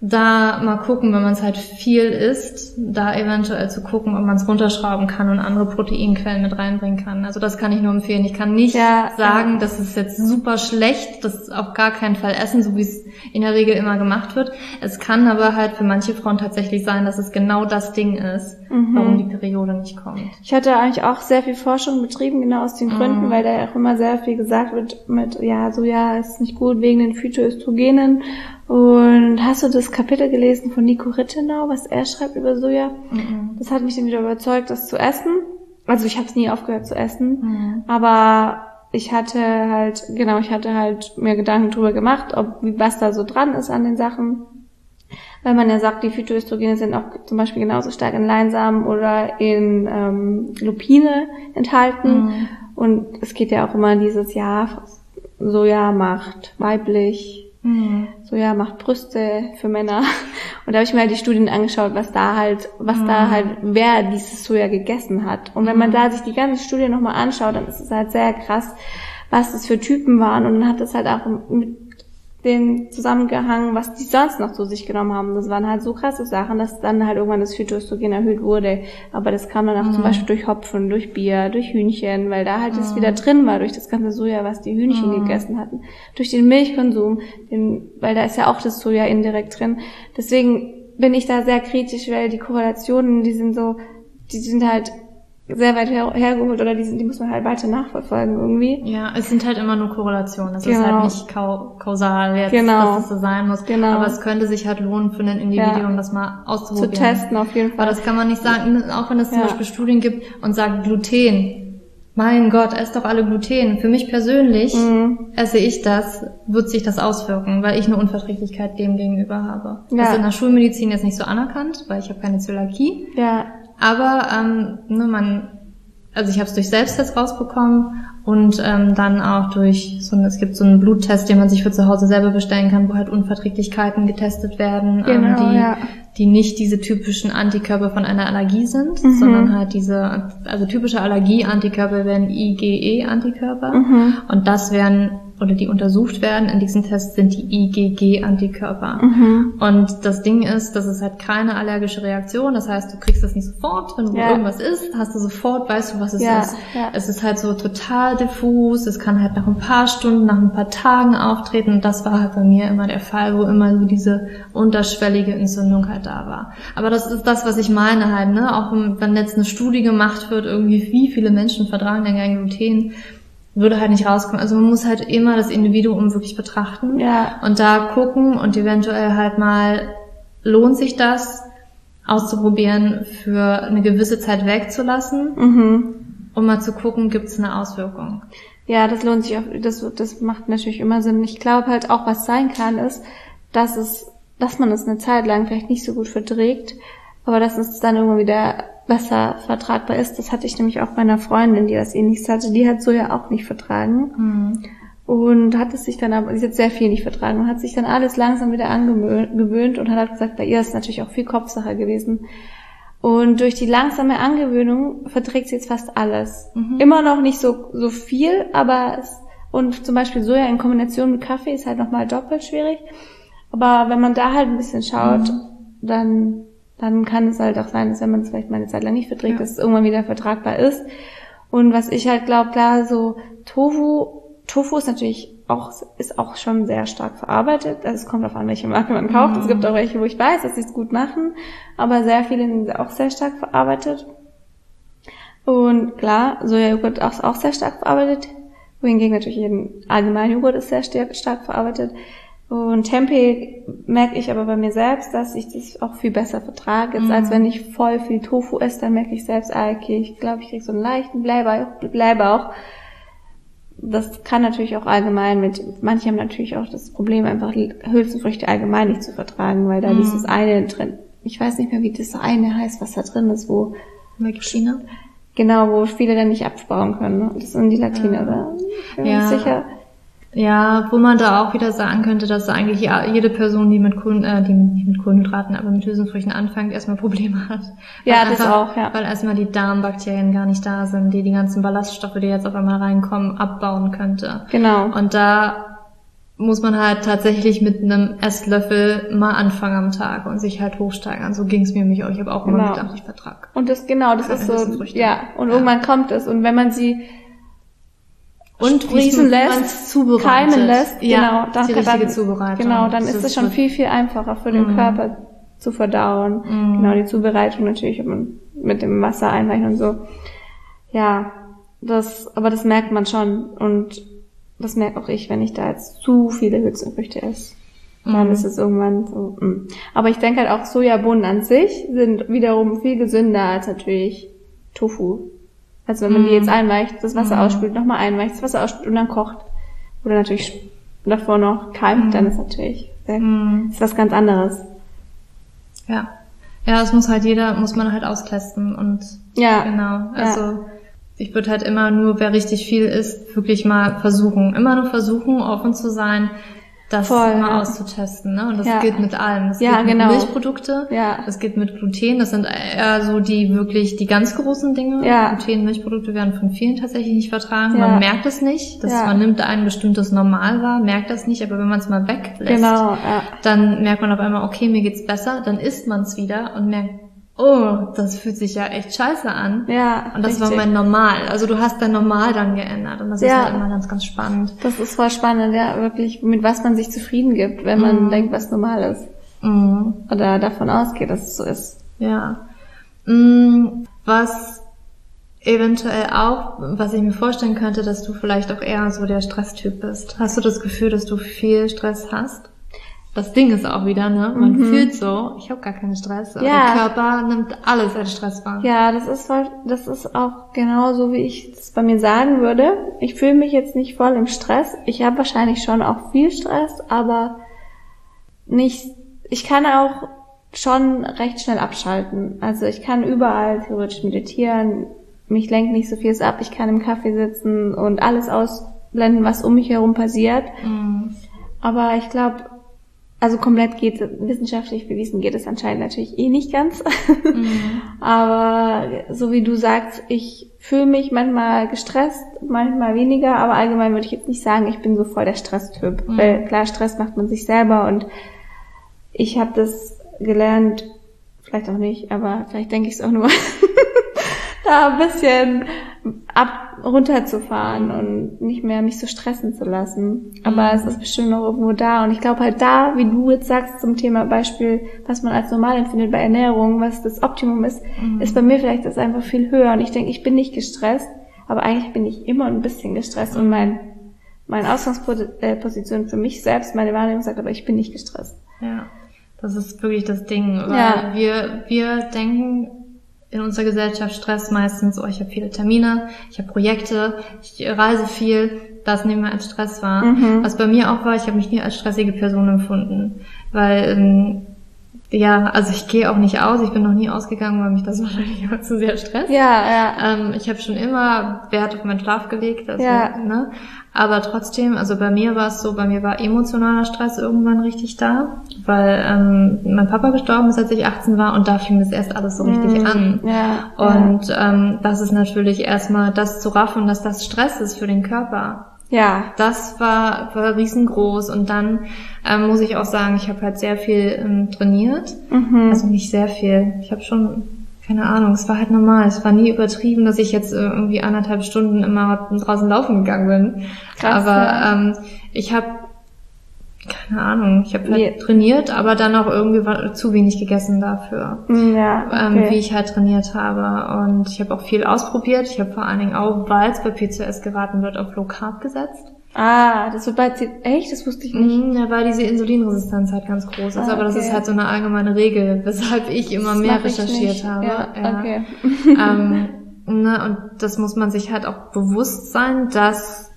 da mal gucken, wenn man es halt viel isst, da eventuell zu gucken, ob man es runterschrauben kann und andere Proteinquellen mit reinbringen kann. Also das kann ich nur empfehlen. Ich kann nicht ja, sagen, ja. das ist jetzt super schlecht, das ist auf gar keinen Fall essen, so wie es in der Regel immer gemacht wird. Es kann aber halt für manche Frauen tatsächlich sein, dass es genau das Ding ist, mhm. warum die Periode nicht kommt. Ich hatte eigentlich auch sehr viel Forschung betrieben, genau aus den Gründen, mhm. weil da auch immer sehr viel gesagt wird mit, ja, so ja, ist nicht gut wegen den Phytoöstrogenen und hast du das Kapitel gelesen von Nico Rittenau, was er schreibt über Soja? Mhm. Das hat mich dann wieder überzeugt, das zu essen. Also ich habe es nie aufgehört zu essen, mhm. aber ich hatte halt, genau, ich hatte halt mir Gedanken drüber gemacht, ob was da so dran ist an den Sachen. Weil man ja sagt, die Phytoöstrogene sind auch zum Beispiel genauso stark in Leinsamen oder in ähm, Lupine enthalten. Mhm. Und es geht ja auch immer dieses Jahr, Soja macht weiblich, Mhm. So ja, macht Brüste für Männer. [LAUGHS] Und da habe ich mir halt die Studien angeschaut, was da halt, was mhm. da halt, wer dieses Soja gegessen hat. Und wenn man mhm. da sich die ganze Studie nochmal anschaut, dann ist es halt sehr krass, was das für Typen waren. Und dann hat es halt auch mit den zusammengehangen, was die sonst noch zu sich genommen haben. Das waren halt so krasse Sachen, dass dann halt irgendwann das Phytoöstrogen erhöht wurde. Aber das kam dann auch mhm. zum Beispiel durch Hopfen, durch Bier, durch Hühnchen, weil da halt mhm. das wieder drin war, durch das ganze Soja, was die Hühnchen mhm. gegessen hatten. Durch den Milchkonsum, den, weil da ist ja auch das Soja indirekt drin. Deswegen bin ich da sehr kritisch, weil die Korrelationen, die sind so, die sind halt sehr weit her hergeholt oder die, die muss man halt weiter nachverfolgen irgendwie. Ja, es sind halt immer nur Korrelationen. Es genau. ist halt nicht kau kausal jetzt, genau. dass es so sein muss. Genau. Aber es könnte sich halt lohnen für ein Individuum, ja. das mal auszuprobieren. Zu testen auf jeden Fall. Aber das kann man nicht sagen, auch wenn es zum ja. Beispiel Studien gibt und sagt Gluten. Mein Gott, esst doch alle Gluten. Für mich persönlich mhm. esse ich das, wird sich das auswirken, weil ich eine Unverträglichkeit dem gegenüber habe. Ja. Das ist in der Schulmedizin jetzt nicht so anerkannt, weil ich habe keine Zöliakie. Ja. Aber ähm, ne, man, also ich habe es durch Selbsttest rausbekommen und ähm, dann auch durch so ein, es gibt so einen Bluttest, den man sich für zu Hause selber bestellen kann, wo halt Unverträglichkeiten getestet werden, ähm, genau, ähm, die, ja. die nicht diese typischen Antikörper von einer Allergie sind, mhm. sondern halt diese, also typische Allergie-Antikörper wären IgE-Antikörper mhm. und das wären oder die untersucht werden in diesen Tests sind die IgG-Antikörper. Mhm. Und das Ding ist, das ist halt keine allergische Reaktion. Das heißt, du kriegst das nicht sofort, wenn du ja. irgendwas isst, hast du sofort, weißt du, was es ja, ist. Ja. Es ist halt so total diffus. Es kann halt nach ein paar Stunden, nach ein paar Tagen auftreten. Und das war halt bei mir immer der Fall, wo immer so diese unterschwellige Entzündung halt da war. Aber das ist das, was ich meine halt, ne? Auch wenn jetzt eine Studie gemacht wird, irgendwie, wie viele Menschen vertragen denn kein Gluten? Würde halt nicht rauskommen. Also man muss halt immer das Individuum wirklich betrachten ja. und da gucken und eventuell halt mal lohnt sich das auszuprobieren, für eine gewisse Zeit wegzulassen, mhm. um mal zu gucken, gibt es eine Auswirkung. Ja, das lohnt sich auch, das, das macht natürlich immer Sinn. Ich glaube halt auch, was sein kann, ist, dass es, dass man es eine Zeit lang vielleicht nicht so gut verträgt, aber dass es dann irgendwann wieder besser vertragbar ist. Das hatte ich nämlich auch bei einer Freundin, die das ähnliches hatte. Die hat Soja auch nicht vertragen. Mhm. Und hat es sich dann aber, sie hat sehr viel nicht vertragen und hat sich dann alles langsam wieder angewöhnt und hat halt gesagt, bei ihr ist natürlich auch viel Kopfsache gewesen. Und durch die langsame Angewöhnung verträgt sie jetzt fast alles. Mhm. Immer noch nicht so, so viel, aber es, und zum Beispiel Soja in Kombination mit Kaffee ist halt nochmal doppelt schwierig. Aber wenn man da halt ein bisschen schaut, mhm. dann dann kann es halt auch sein, dass wenn man es vielleicht mal eine Zeit lang nicht verträgt, ja. dass es irgendwann wieder vertragbar ist. Und was ich halt glaube, klar, so Tofu, Tofu ist natürlich auch, ist auch schon sehr stark verarbeitet. Also es kommt auf an, welche Marke man kauft. Mhm. Es gibt auch welche, wo ich weiß, dass sie es gut machen, aber sehr viele sind auch sehr stark verarbeitet. Und klar, Sojajoghurt ist auch sehr stark verarbeitet. Wohingegen natürlich jeden allgemeinen Joghurt ist sehr stark verarbeitet. Und Tempeh merke ich aber bei mir selbst, dass ich das auch viel besser vertrage, jetzt, als wenn ich voll viel Tofu esse, dann merke ich selbst, ah, okay, ich glaube, ich kriege so einen leichten Blähbauch, Blähbauch. Das kann natürlich auch allgemein mit, manche haben natürlich auch das Problem, einfach Hülsenfrüchte allgemein nicht zu vertragen, weil da Mhm. dieses eine drin, ich weiß nicht mehr, wie das eine heißt, was da drin ist, wo, China? genau, wo viele dann nicht abbauen können. ne? Das sind die Latine, oder? Ich bin Ja. sicher. Ja, wo man da auch wieder sagen könnte, dass eigentlich jede Person, die mit Kohlen, äh, die nicht mit Kohlenhydraten, aber mit Hülsenfrüchten anfängt, erstmal Probleme hat. Ja, Weil das einfach, auch, ja. Weil erstmal die Darmbakterien gar nicht da sind, die die ganzen Ballaststoffe, die jetzt auf einmal reinkommen, abbauen könnte. Genau. Und da muss man halt tatsächlich mit einem Esslöffel mal anfangen am Tag und sich halt hochsteigern. So ging's mir nämlich auch. Ich habe auch immer Genau. gedacht, ich vertrag. Und das, genau, das ist so, ja, und Ja. irgendwann kommt es. Und wenn man sie Und sprießen lässt, keimen lässt, ja, genau, dann, die richtige dann, Zubereitung. genau, dann ist Das es schon viel, viel einfacher für den Mhm. Körper zu verdauen. Mhm. Genau, die Zubereitung natürlich mit dem Wasser einweichen und so. Ja, das, aber das merkt man schon und das merkt auch ich, wenn ich da jetzt zu viele Hülsenfrüchte esse. Dann Mhm. ist es irgendwann so. mm. Aber ich denke halt auch Sojabohnen an sich sind wiederum viel gesünder als natürlich Tofu. Also wenn man die Mhm. jetzt einweicht, das Wasser Mhm. ausspült, nochmal einweicht, das Wasser ausspült und dann kocht. Oder natürlich davor noch keimt, Mhm. dann ist natürlich sehr, Mhm. ist was ganz anderes. Ja. Ja, es muss halt jeder, muss man halt austesten und Ja. genau. Also ich würde halt immer nur, wer richtig viel isst, wirklich mal versuchen. Immer nur versuchen, offen zu sein, das Voll, mal ja. auszutesten. Ne? Und das Ja. gilt mit allem. Das Ja, gilt mit genau. Milchprodukte, Ja. das gilt mit Gluten, das sind eher so die wirklich die ganz großen Dinge. Ja. Gluten, Milchprodukte werden von vielen tatsächlich nicht vertragen. Man merkt es nicht. Das. Man nimmt ein bestimmtes Normal wahr, merkt das nicht, aber wenn man es mal weglässt, Genau, dann merkt man auf einmal, okay, mir geht's besser, dann isst man es wieder und merkt, oh, das fühlt sich ja echt scheiße an. Ja. Und das war richtig. mein Normal. Also du hast dein Normal dann geändert und das Ja. ist halt immer ganz, ganz spannend. Das ist voll spannend, ja, wirklich, mit was man sich zufrieden gibt, wenn man Mhm. denkt, was normal ist. Mhm. Oder davon ausgeht, dass es so ist. Ja. Mm, Was eventuell auch, was ich mir vorstellen könnte, dass du vielleicht auch eher so der Stresstyp bist. Hast du das Gefühl, dass du viel Stress hast? Das Ding ist auch wieder, ne? Man Mhm. fühlt so, ich habe gar keinen Stress. Ja. Der Körper nimmt alles als Stress wahr. Ja, das ist das ist auch genau so, wie ich es bei mir sagen würde. Ich fühle mich jetzt nicht voll im Stress. Ich habe wahrscheinlich schon auch viel Stress, aber nicht, ich kann auch schon recht schnell abschalten. Also ich kann überall theoretisch meditieren, mich lenkt nicht so vieles ab, ich kann im Kaffee sitzen und alles ausblenden, was um mich herum passiert. Mhm. Aber ich glaube, also komplett geht wissenschaftlich bewiesen geht es anscheinend natürlich eh nicht ganz. Mhm. [LAUGHS] aber so wie du sagst, ich fühle mich manchmal gestresst, manchmal weniger, aber allgemein würde ich jetzt nicht sagen, ich bin so voll der Stresstyp. Mhm. Weil klar, Stress macht man sich selber und ich habe das gelernt, vielleicht auch nicht, aber vielleicht denke ich es auch nur, [LAUGHS] da ein bisschen ab runterzufahren und nicht mehr mich so stressen zu lassen. Aber Mhm. es ist bestimmt noch irgendwo da. Und ich glaube halt da, wie du jetzt sagst zum Thema Beispiel, was man als normal empfindet bei Ernährung, was das Optimum ist, Mhm. ist bei mir vielleicht das einfach viel höher. Und ich denke, ich bin nicht gestresst, aber eigentlich bin ich immer ein bisschen gestresst. Und mein, meine Ausgangsposition für mich selbst, meine Wahrnehmung sagt aber, ich bin nicht gestresst. Ja, das ist wirklich das Ding, weil Ja. wir, wir denken in unserer Gesellschaft Stress meistens, oh, ich habe viele Termine, ich habe Projekte, ich reise viel, das nehmen wir als Stress wahr. Mhm. Was bei mir auch war, ich habe mich nie als stressige Person empfunden, weil ähm, ja, also ich gehe auch nicht aus, ich bin noch nie ausgegangen, weil mich das [LAUGHS] wahrscheinlich immer zu sehr stresst. Ja, ja. Ähm, ich habe schon immer Wert auf meinen Schlaf gelegt, also, Ja. ne? Aber trotzdem, also bei mir war es so, bei mir war emotionaler Stress irgendwann richtig da, weil ähm, mein Papa gestorben ist, als ich 18 war und da fing das erst alles so richtig Mhm. an. Ja. Und ähm, das ist natürlich erstmal das zu raffen, dass das Stress ist für den Körper. ja. Das war, war riesengroß und dann ähm, muss ich auch sagen, ich habe halt sehr viel ähm, trainiert. Mhm. Also nicht sehr viel. Ich habe schon, keine Ahnung, es war halt normal. Es war nie übertrieben, dass ich jetzt äh, irgendwie anderthalb Stunden immer draußen laufen gegangen bin. Krass, aber ja. ähm, ich habe, keine Ahnung, ich habe halt Nee. trainiert, aber dann auch irgendwie zu wenig gegessen dafür. Mm, Ja, Ähm, okay. wie ich halt trainiert habe. Und ich habe auch viel ausprobiert. Ich habe vor allen Dingen auch, weil es bei PCOS geraten wird, auf Low Carb gesetzt. Ah, das wird bei C echt? Das wusste ich nicht. Mhm, ja, weil diese Insulinresistenz halt ganz groß ist. Ah, Aber das okay. ist halt so eine allgemeine Regel, weshalb ich immer Das mehr recherchiert habe. Ja, okay. ähm, ne, und das muss man sich halt auch bewusst sein, dass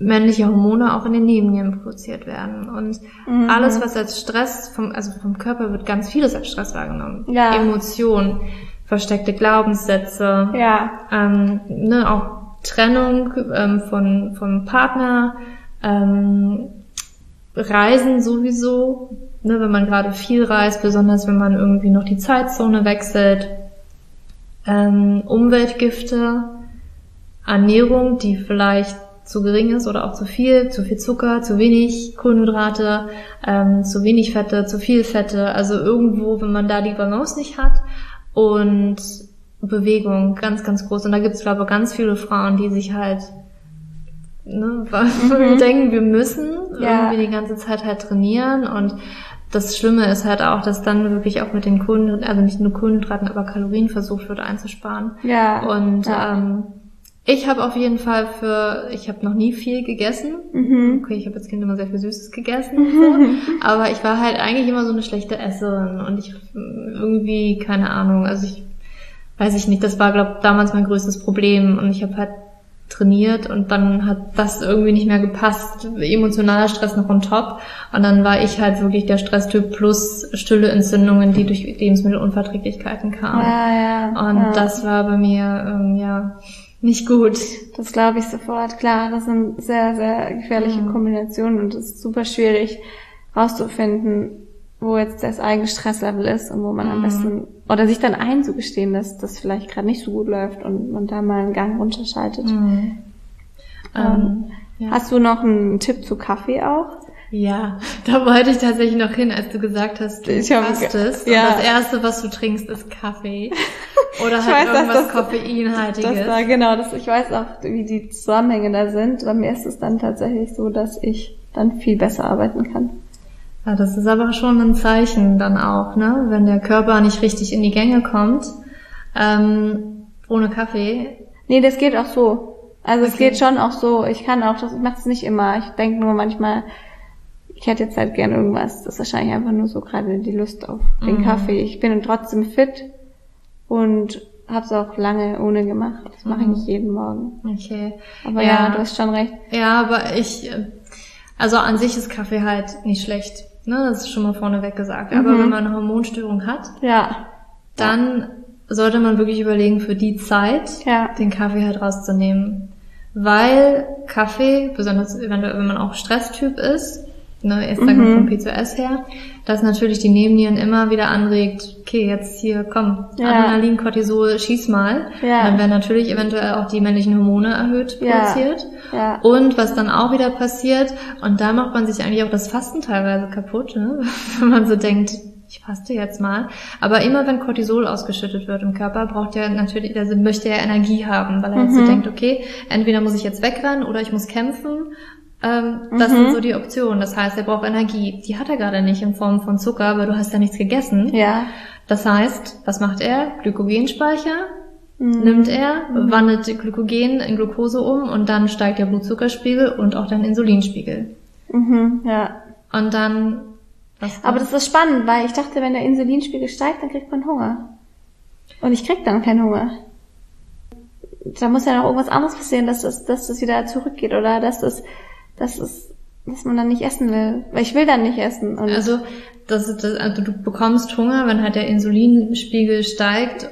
männliche Hormone auch in den Nebennieren produziert werden. Und Mhm. alles, was als Stress vom, also vom Körper wird ganz vieles als Stress wahrgenommen. Ja. Emotionen, versteckte Glaubenssätze, Ja. ähm, ne, auch Trennung ähm, von vom Partner, ähm, Reisen sowieso, ne, wenn man gerade viel reist, besonders wenn man irgendwie noch die Zeitzone wechselt, ähm, Umweltgifte, Ernährung, die vielleicht zu gering ist oder auch zu viel, zu viel Zucker, zu wenig Kohlenhydrate, ähm, zu wenig Fette, zu viel Fette, also irgendwo, wenn man da die Balance nicht hat und Bewegung, ganz, ganz groß. Und da gibt es, glaube ich, ganz viele Frauen, die sich halt ne, [LAUGHS] weil denken, wir müssen Ja. irgendwie die ganze Zeit halt trainieren und das Schlimme ist halt auch, dass dann wirklich auch mit den Kohlenhydraten, also nicht nur Kohlenhydraten, aber Kalorien versucht wird einzusparen. Ja. Und ja. ähm, ich habe auf jeden Fall für, ich habe noch nie viel gegessen. Mhm. Okay, ich habe als Kind immer sehr viel Süßes gegessen, und so. aber ich war halt eigentlich immer so eine schlechte Esserin und ich irgendwie keine Ahnung, also ich weiß ich nicht, das war glaube damals mein größtes Problem und ich habe halt trainiert und dann hat das irgendwie nicht mehr gepasst, emotionaler Stress noch on top und dann war ich halt wirklich der Stresstyp plus stille Entzündungen, die durch Lebensmittelunverträglichkeiten kamen. Ja, ja. Und ja. das war bei mir ähm, ja nicht gut. Das glaube ich sofort. Klar, das sind sehr, sehr gefährliche Mhm. Kombinationen und es ist super schwierig rauszufinden, wo jetzt das eigene Stresslevel ist und wo man am Mhm. besten oder sich dann einzugestehen, dass das vielleicht gerade nicht so gut läuft und man da mal einen Gang runterschaltet. Mhm. Ähm, ja. Hast du noch einen Tipp zu Kaffee auch? ja, [LAUGHS] da wollte ich tatsächlich noch hin, als du gesagt hast, du Ich fastest. ja. Und das erste, was du trinkst, ist Kaffee. [LAUGHS] Oder halt weiß, irgendwas das- Koffeinhaltiges. Das war genau, das, ich weiß auch, wie die Zusammenhänge da sind. Bei mir ist es dann tatsächlich so, dass ich dann viel besser arbeiten kann. Ja, das ist aber schon ein Zeichen dann auch, ne? Wenn der Körper nicht richtig in die Gänge kommt, ähm, ohne Kaffee. Nee, das geht auch so. Also es Okay. geht schon auch so. Ich kann auch, das ich mache es nicht immer. Ich denke nur manchmal, ich hätte jetzt halt gern irgendwas. Das ist wahrscheinlich einfach nur so gerade die Lust auf den Mhm. Kaffee. Ich bin trotzdem fit und habe es auch lange ohne gemacht. Das mache ich Mhm. nicht jeden Morgen. Okay. Aber ja. du hast schon recht. Ja, aber ich, äh, also an sich ist Kaffee halt nicht schlecht. Ne? Das ist schon mal vorneweg gesagt. Aber Mhm. wenn man eine Hormonstörung hat, Ja, dann sollte man wirklich überlegen, für die Zeit ja, den Kaffee halt rauszunehmen. Weil Kaffee, besonders wenn, wenn man auch Stresstyp ist, ne, jetzt sagen Mhm. vom P2S her, das natürlich die Nebennieren immer wieder anregt, okay, jetzt hier, komm, Ja. Adrenalin, Cortisol, schieß mal. Ja. Dann werden natürlich eventuell auch die männlichen Hormone erhöht Ja. produziert. ja. Und was dann auch wieder passiert, und da macht man sich eigentlich auch das Fasten teilweise kaputt, ne? [LAUGHS] wenn man so denkt, ich faste jetzt mal. Aber immer wenn Cortisol ausgeschüttet wird im Körper, braucht er natürlich, also möchte er Energie haben, weil er jetzt so Mhm. denkt, okay, entweder muss ich jetzt wegrennen oder ich muss kämpfen. Ähm, das Mhm. sind so die Optionen. Das heißt, er braucht Energie. Die hat er gerade nicht in Form von Zucker, weil du hast ja nichts gegessen. Ja. Das heißt, was macht er? Glykogenspeicher, Mhm. nimmt er, wandelt die Glykogen in Glucose um und dann steigt der Blutzuckerspiegel und auch dein Insulinspiegel. Mhm, ja. Und dann, was Aber das ist spannend, weil ich dachte, wenn der Insulinspiegel steigt, dann kriegt man Hunger. Und ich krieg dann keinen Hunger. Da muss ja noch irgendwas anderes passieren, dass das, dass das wieder zurückgeht oder dass das, dass es, dass man dann nicht essen will. Weil ich will dann nicht essen. Und also, das ist das, also du bekommst Hunger, wenn halt der Insulinspiegel steigt.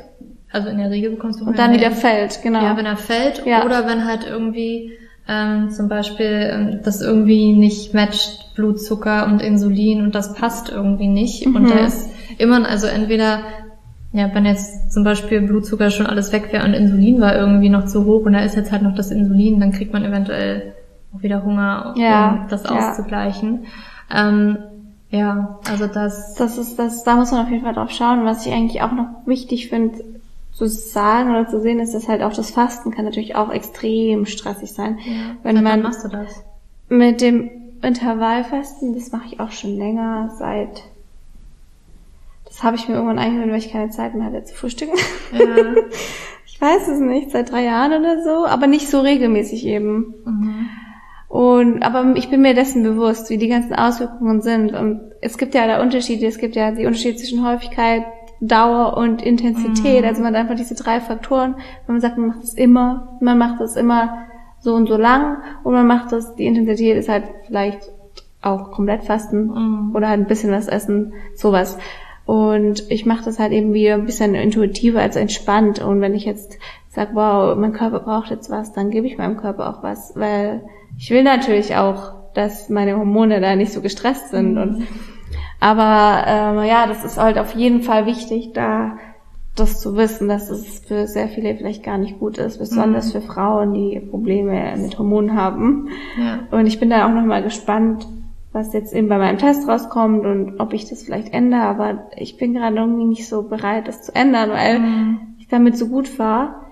Also in der Regel bekommst du Hunger. und dann wieder der- fällt, genau. Ja, wenn er fällt Ja. oder wenn halt irgendwie ähm, zum Beispiel ähm, das irgendwie nicht matcht, Blutzucker und Insulin und das passt irgendwie nicht. Und Mhm. da ist immer, also entweder, ja, wenn jetzt zum Beispiel Blutzucker schon alles weg wäre und Insulin war irgendwie noch zu hoch und da ist jetzt halt noch das Insulin, dann kriegt man eventuell auch wieder Hunger, Ja, um das ja. auszugleichen. Ähm, ja, also das, Das ist, das, da muss man auf jeden Fall drauf schauen. Was ich eigentlich auch noch wichtig finde, zu sagen oder zu sehen, ist, dass halt auch das Fasten kann natürlich auch extrem stressig sein. Wenn Seit wann man machst du das? mit dem Intervallfasten, das mache ich auch schon länger, seit, das habe ich mir irgendwann eingewöhnt, weil ich keine Zeit mehr hatte zu frühstücken. Ja. [LAUGHS] Ich weiß es nicht, seit drei Jahren oder so, aber nicht so regelmäßig eben. Mhm. Und, aber ich bin mir dessen bewusst, wie die ganzen Auswirkungen sind. Und es gibt ja da Unterschiede. Es gibt ja die Unterschiede zwischen Häufigkeit, Dauer und Intensität. Mhm. Also man hat einfach diese drei Faktoren. Wenn man sagt, man macht es immer, man macht es immer so und so lang und man macht das, die Intensität ist halt vielleicht auch komplett fasten mhm. oder halt ein bisschen was essen, sowas. Und ich mache das halt eben wieder ein bisschen intuitiver als entspannt. Und wenn ich jetzt sage, wow, mein Körper braucht jetzt was, dann gebe ich meinem Körper auch was, weil ich will natürlich auch, dass meine Hormone da nicht so gestresst sind. Mhm. Und aber ähm, ja, das ist halt auf jeden Fall wichtig, da das zu wissen, dass es für sehr viele vielleicht gar nicht gut ist, besonders mhm. für Frauen, die Probleme mit Hormonen haben. Ja. Und ich bin da auch nochmal gespannt, was jetzt eben bei meinem Test rauskommt und ob ich das vielleicht ändere, aber ich bin gerade irgendwie nicht so bereit, das zu ändern, weil mhm. ich damit so gut war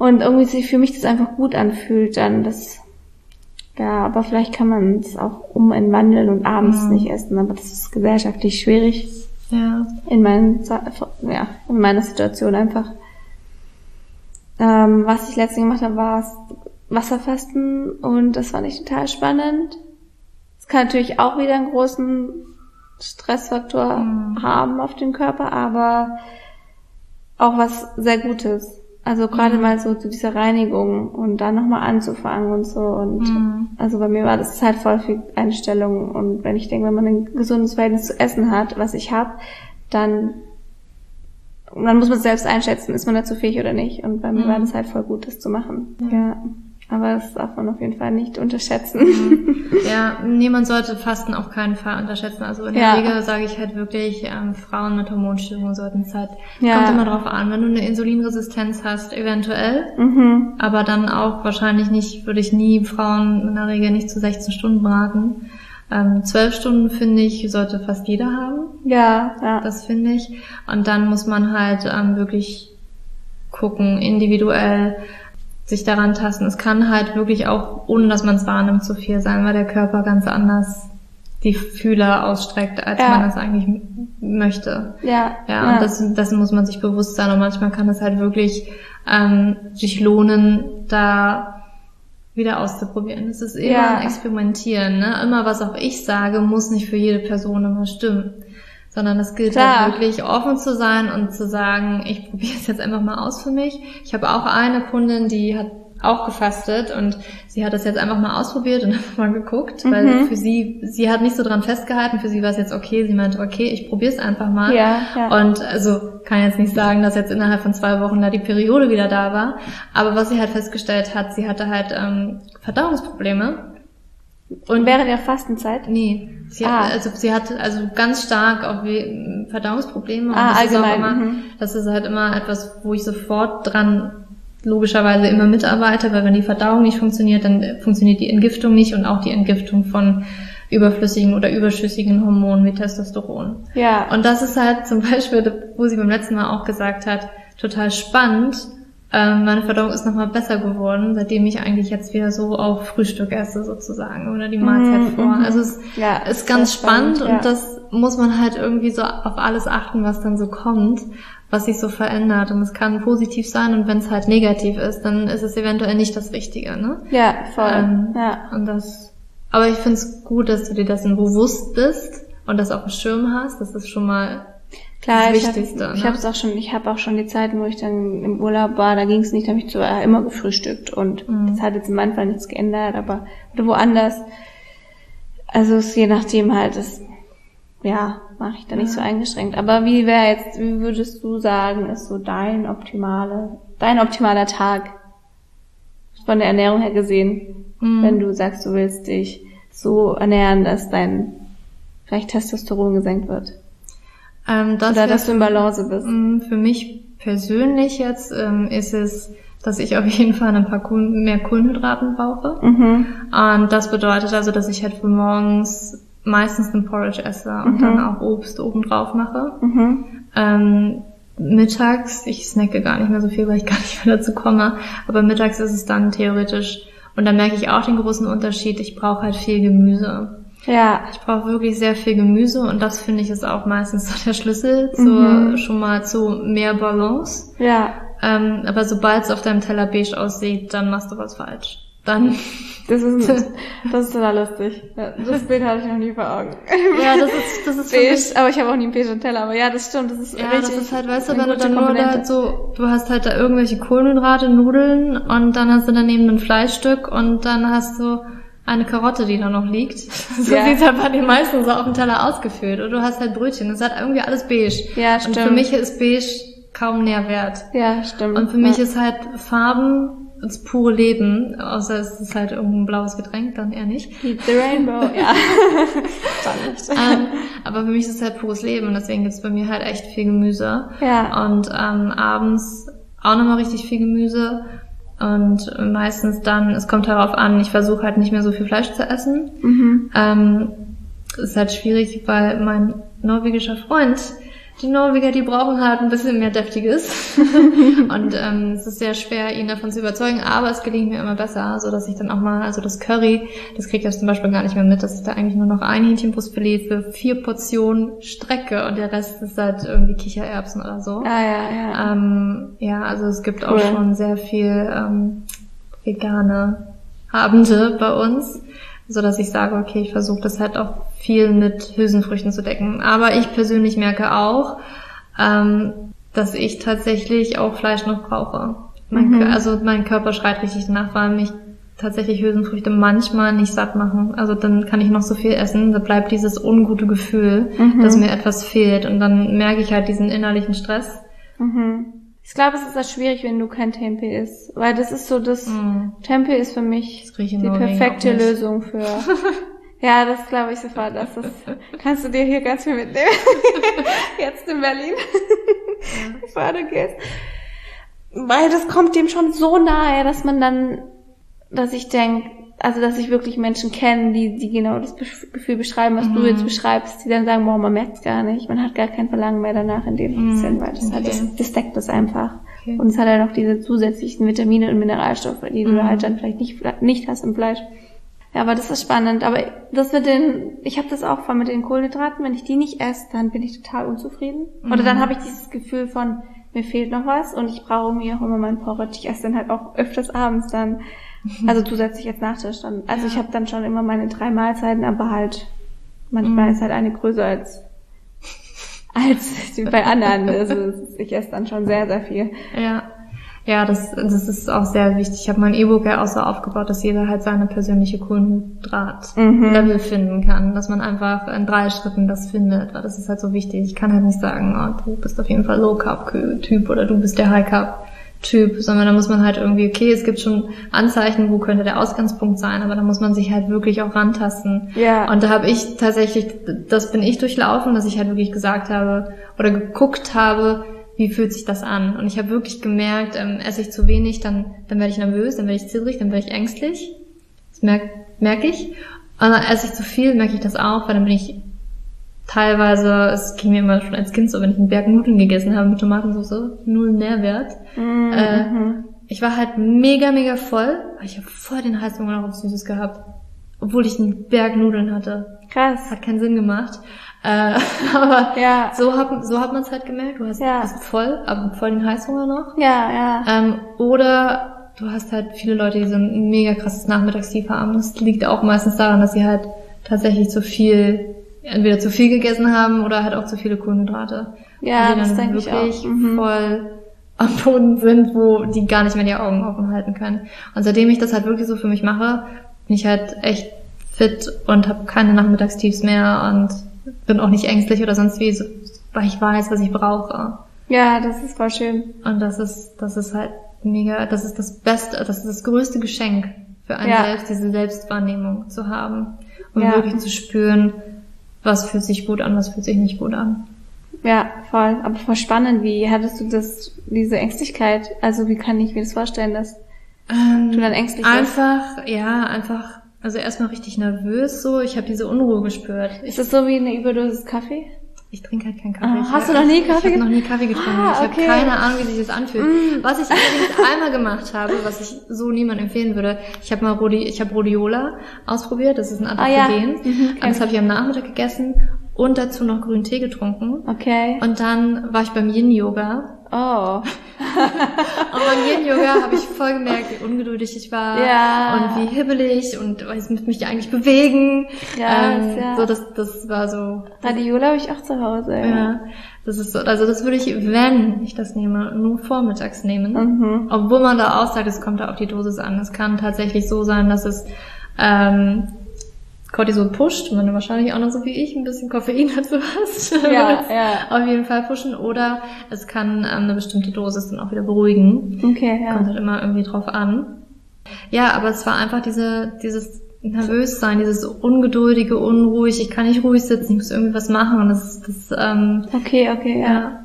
und irgendwie sich für mich das einfach gut anfühlt, dann das ja, aber vielleicht kann man es auch umwandeln und abends mhm. nicht essen, aber das ist gesellschaftlich schwierig. Ja. In, meinen, ja, in meiner Situation einfach. Ähm, was ich letztens gemacht habe, war Wasserfasten und das fand ich total spannend kann natürlich auch wieder einen großen Stressfaktor mhm. haben auf den Körper, aber auch was sehr Gutes. Also gerade mhm. mal so zu dieser Reinigung und dann nochmal anzufangen und so. Und mhm. also bei mir war das halt voll viel Einstellung. Und wenn ich denke, wenn man ein gesundes Verhältnis zu essen hat, was ich habe, dann, dann muss man selbst einschätzen, ist man dazu fähig oder nicht. Und bei mir war mhm. das halt voll gut, das zu machen. ja. Aber das darf man auf jeden Fall nicht unterschätzen. Ja, nee, man sollte Fasten auf keinen Fall unterschätzen. Also in ja. der Regel sage ich halt wirklich, ähm, Frauen mit Hormonstörungen sollten es halt, ja. kommt immer drauf an, wenn du eine Insulinresistenz hast, eventuell, mhm. aber dann auch wahrscheinlich nicht, würde ich nie Frauen in der Regel nicht zu 16 Stunden raten. Ähm, 12 Stunden finde ich, sollte fast jeder haben. Ja, ja. Das finde ich. Und dann muss man halt ähm, wirklich gucken, individuell, sich daran tasten. Es kann halt wirklich auch, ohne dass man es wahrnimmt, zu viel sein, weil der Körper ganz anders die Fühler ausstreckt, als ja. man das eigentlich möchte. Ja. Ja, ja. und das, dessen muss man sich bewusst sein. Und manchmal kann es halt wirklich ähm, sich lohnen, da wieder auszuprobieren. Es ist immer ja. ein Experimentieren. Ne? Immer was auch ich sage, muss nicht für jede Person immer stimmen sondern es gilt Klar. halt wirklich offen zu sein und zu sagen, ich probiere es jetzt einfach mal aus für mich. Ich habe auch eine Kundin, die hat auch gefastet und sie hat das jetzt einfach mal ausprobiert und [LAUGHS] einfach mal geguckt, mhm. weil für sie, sie hat nicht so dran festgehalten, für sie war es jetzt okay, sie meinte, okay, ich probiere es einfach mal. Ja, ja. Und also kann jetzt nicht sagen, dass jetzt innerhalb von zwei Wochen da die Periode wieder da war, aber was sie halt festgestellt hat, sie hatte halt ähm, Verdauungsprobleme. Und während der Fastenzeit? Nee. Sie ah. hat, also sie hat also ganz stark auch Verdauungsprobleme. Ah, das allgemein. Ist immer, mhm. Das ist halt immer etwas, wo ich sofort dran logischerweise immer mitarbeite, weil wenn die Verdauung nicht funktioniert, dann funktioniert die Entgiftung nicht und auch die Entgiftung von überflüssigen oder überschüssigen Hormonen wie Testosteron. Ja. Und das ist halt zum Beispiel, wo sie beim letzten Mal auch gesagt hat, total spannend, ähm, meine Verdauung ist nochmal besser geworden, seitdem ich eigentlich jetzt wieder so auf Frühstück esse sozusagen oder die Mahlzeit mm, vor. Mm, also es ja, ist ganz spannend, spannend ja. und das muss man halt irgendwie so auf alles achten, was dann so kommt, was sich so verändert. Und es kann positiv sein und wenn es halt negativ ist, dann ist es eventuell nicht das Richtige. Ne? Ja, voll. Ähm, ja. Und das, aber ich finde es gut, dass du dir dessen bewusst bist und das auf dem Schirm hast. Das ist schon mal Klar, das Wichtigste. Ich habe ne? auch schon, ich habe auch schon die Zeiten, wo ich dann im Urlaub war, da ging es nicht, da habe ich zwar immer gefrühstückt und mhm. das hat jetzt in meinem Fall nichts geändert, aber oder woanders. Also es je nachdem halt, das ja, mache ich da nicht so eingeschränkt. Aber wie wäre jetzt, wie würdest du sagen, ist so dein optimale, dein optimaler Tag von der Ernährung her gesehen, mhm. wenn du sagst, du willst dich so ernähren, dass dein vielleicht Testosteron gesenkt wird? Ähm, das Oder dass du in Balance bist. Mm, für mich persönlich jetzt ähm, ist es, dass ich auf jeden Fall ein paar mehr Kohlenhydraten brauche. Mhm. Und das bedeutet also, dass ich halt für morgens meistens ein Porridge esse und mhm. dann auch Obst oben drauf mache. Mhm. Ähm, mittags, ich snacke gar nicht mehr so viel, weil ich [LAUGHS] gar nicht mehr dazu komme, aber mittags ist es dann theoretisch, und da merke ich auch den großen Unterschied, ich brauche halt viel Gemüse. Ja. Ich brauche wirklich sehr viel Gemüse und das finde ich ist auch meistens so der Schlüssel zu, mhm. schon mal zu mehr Balance. Ja. Ähm, aber sobald es auf deinem Teller beige aussieht, dann machst du was falsch. dann [LAUGHS] Das ist, [LAUGHS] das ist total lustig. Das Bild hatte ich noch nie vor Augen. ja, das ist das ist Beige, aber ich habe auch nie einen beige Teller. Aber ja, das stimmt. Das ist ja, richtig. das ist halt, weißt du, wenn du dann nur da so, du hast halt da irgendwelche Kohlenhydrate, Nudeln und dann hast du daneben ein Fleischstück und dann hast du eine Karotte, die da noch liegt. [LAUGHS] So Ja. sieht's halt bei den meisten so auf dem Teller ausgefüllt. Und du hast halt Brötchen. Das ist halt irgendwie alles beige. Ja, Und für stimmt. mich ist beige kaum Nährwert. Ja, stimmt. Und für mich ja. ist halt Farben das pure Leben, außer es ist halt irgendein blaues Getränk, dann eher nicht. Eat the Rainbow, ja. [LAUGHS] Dann nicht. ähm, aber für mich ist es halt pures Leben und deswegen gibt's bei mir halt echt viel Gemüse. Ja. Und ähm, abends auch nochmal richtig viel Gemüse. Und meistens dann, es kommt darauf an, ich versuche halt nicht mehr so viel Fleisch zu essen. Mhm. Ähm, ist halt schwierig, weil mein norwegischer Freund, die Norweger, die brauchen halt ein bisschen mehr Deftiges. [LAUGHS] und ähm, es ist sehr schwer, ihn davon zu überzeugen, aber es gelingt mir immer besser, so dass ich dann auch mal, also das Curry, das kriegt er zum Beispiel gar nicht mehr mit, dass ich da eigentlich nur noch ein Hähnchenbrustfilet für vier Portionen strecke und der Rest ist halt irgendwie Kichererbsen oder so. Ah, ja, ja. Ähm, ja, also es gibt auch Cool. schon sehr viel ähm, vegane Abende bei uns, so dass ich sage, okay, ich versuche das halt auch viel mit Hülsenfrüchten zu decken. Aber ich persönlich merke auch, ähm, dass ich tatsächlich auch Fleisch noch brauche. Mein, Mhm. Also mein Körper schreit richtig danach, weil mich tatsächlich Hülsenfrüchte manchmal nicht satt machen. Also dann kann ich noch so viel essen, da bleibt dieses ungute Gefühl, Mhm. dass mir etwas fehlt und dann merke ich halt diesen innerlichen Stress. Mhm. Ich glaube, es ist auch schwierig, wenn du kein Tempeh isst. Weil das ist so das, Mhm. Tempeh ist für mich Das die perfekte. Lösung für, [LAUGHS] ja, das glaube ich sofort. Das ist, [LAUGHS] kannst du dir hier ganz viel mitnehmen. [LAUGHS] Jetzt in Berlin. Bevor du gehst. Weil das kommt dem schon so nahe, dass man dann, dass ich denk, also dass ich wirklich Menschen kenne, die, die genau das Gefühl beschreiben, was du Mhm. jetzt beschreibst, die dann sagen, boah, man merkt's gar nicht, man hat gar kein Verlangen mehr danach in dem Mhm, Sinn, weil das, halt, okay. das, das deckt das einfach. Okay. Und es hat halt noch diese zusätzlichen Vitamine und Mineralstoffe, die du Mhm. halt dann vielleicht nicht, nicht hast im Fleisch. Ja, aber das ist spannend. Aber das mit den, ich habe das auch von mit den Kohlenhydraten, wenn ich die nicht esse, dann bin ich total unzufrieden. Oder Mhm. dann habe ich dieses Gefühl von, mir fehlt noch was und ich brauche mir auch immer meinen Porridge. Ich esse dann halt auch öfters abends dann, also zusätzlich als Nachtisch dann. Also ich habe dann schon immer meine drei Mahlzeiten, aber halt manchmal Mhm. ist halt eine größer als als bei anderen. Also ich esse dann schon sehr, sehr viel. Ja. Ja, das, das ist auch sehr wichtig. Ich habe mein E-Book ja auch so aufgebaut, dass jeder halt seine persönliche Kohlenhydrat-Level finden kann. Dass man einfach in drei Schritten das findet. Weil das ist halt so wichtig. Ich kann halt nicht sagen, oh, du bist auf jeden Fall Low-Carb-Typ oder du bist der High-Carb-Typ. Sondern da muss man halt irgendwie, okay, es gibt schon Anzeichen, wo könnte der Ausgangspunkt sein, aber da muss man sich halt wirklich auch rantasten. Ja. Und da habe ich tatsächlich, das bin ich durchlaufen, dass ich halt wirklich gesagt habe oder geguckt habe, wie fühlt sich das an? Und ich habe wirklich gemerkt, ähm, esse ich zu wenig, dann, dann werde ich nervös, dann werde ich zittrig, dann werde ich ängstlich. Das merke merk ich. Und dann esse ich zu viel, merke ich das auch, weil dann bin ich teilweise, es ging mir immer schon als Kind so, wenn ich einen Berg Nudeln gegessen habe mit Tomatensauce, null Nährwert. Mhm. Äh, ich war halt mega, mega voll, aber ich habe voll den Heißhunger noch auf Süßes gehabt. Obwohl ich einen Berg Nudeln hatte. Krass. Hat keinen Sinn gemacht. Äh, [LAUGHS] aber Ja. so hat, so hat man es halt gemerkt. Du hast, Ja. hast voll, aber voll den Heißhunger noch. Ja, ja. Ähm, oder du hast halt viele Leute, die so ein mega krasses Nachmittagstief haben. Das liegt auch meistens daran, dass sie halt tatsächlich zu viel, entweder zu viel gegessen haben oder halt auch zu viele Kohlenhydrate. Ja, das dann denke ich wirklich auch. Mhm. voll am Boden sind, wo die gar nicht mehr die Augen offen halten können. Und seitdem ich das halt wirklich so für mich mache, bin ich halt echt fit und habe keine Nachmittagstiefs mehr und bin auch nicht ängstlich oder sonst wie, weil ich weiß, was ich brauche. Ja, das ist voll schön. Und das ist, das ist halt mega, das ist das Beste, das ist das größte Geschenk für einen Ja. selbst, diese Selbstwahrnehmung zu haben. Und Ja. wirklich zu spüren, was fühlt sich gut an, was fühlt sich nicht gut an. Ja, voll. Aber voll spannend. Wie hattest du das, diese Ängstlichkeit? Also wie kann ich mir das vorstellen, dass Ähm, du dann ängstlich bist? Einfach, ja, einfach, also erstmal richtig nervös so. Ich habe diese Unruhe gespürt. Ist das so wie eine Überdosis Kaffee? Ich trinke halt keinen Ah, Kaffee. Ich- hast du noch nie Kaffee Ich habe noch nie Kaffee getrunken. Ah, Ich habe okay. keine Ahnung, wie sich das anfühlt. Mm. Was ich allerdings [LAUGHS] einmal gemacht habe, was ich so niemandem empfehlen würde, ich habe mal Rhodi, ich habe Rhodiola ausprobiert. Das ist ein Ah, ja. Adaptogen. Mhm, und das habe ich am Nachmittag gegessen und dazu noch grünen Tee getrunken. Okay. Und dann war ich beim Yin-Yoga Oh. [LAUGHS] Und beim Yin-Yoga habe ich voll gemerkt, wie ungeduldig ich war Ja. und wie hibbelig und ich muss mich eigentlich bewegen. Krass, ähm, ja. So, das, das war so, Radiola habe ich auch zu Hause. ja, das ist so, also das würde ich, wenn ich das nehme, nur vormittags nehmen. Mhm. Obwohl man da auch sagt, es kommt da auf die Dosis an. Es kann tatsächlich so sein, dass es ähm, Cortisol pusht, wenn du wahrscheinlich auch noch so wie ich ein bisschen Koffein [LAUGHS] dazu hast. Ja, ja. Auf jeden Fall pushen. Oder es kann ähm, eine bestimmte Dosis dann auch wieder beruhigen. Okay, Kommt ja. halt immer irgendwie drauf an. Ja, aber es war einfach diese, dieses Nervössein, dieses ungeduldige, unruhig, ich kann nicht ruhig sitzen, ich muss irgendwie was machen. Und das, das ähm, Okay, okay, ja. ja.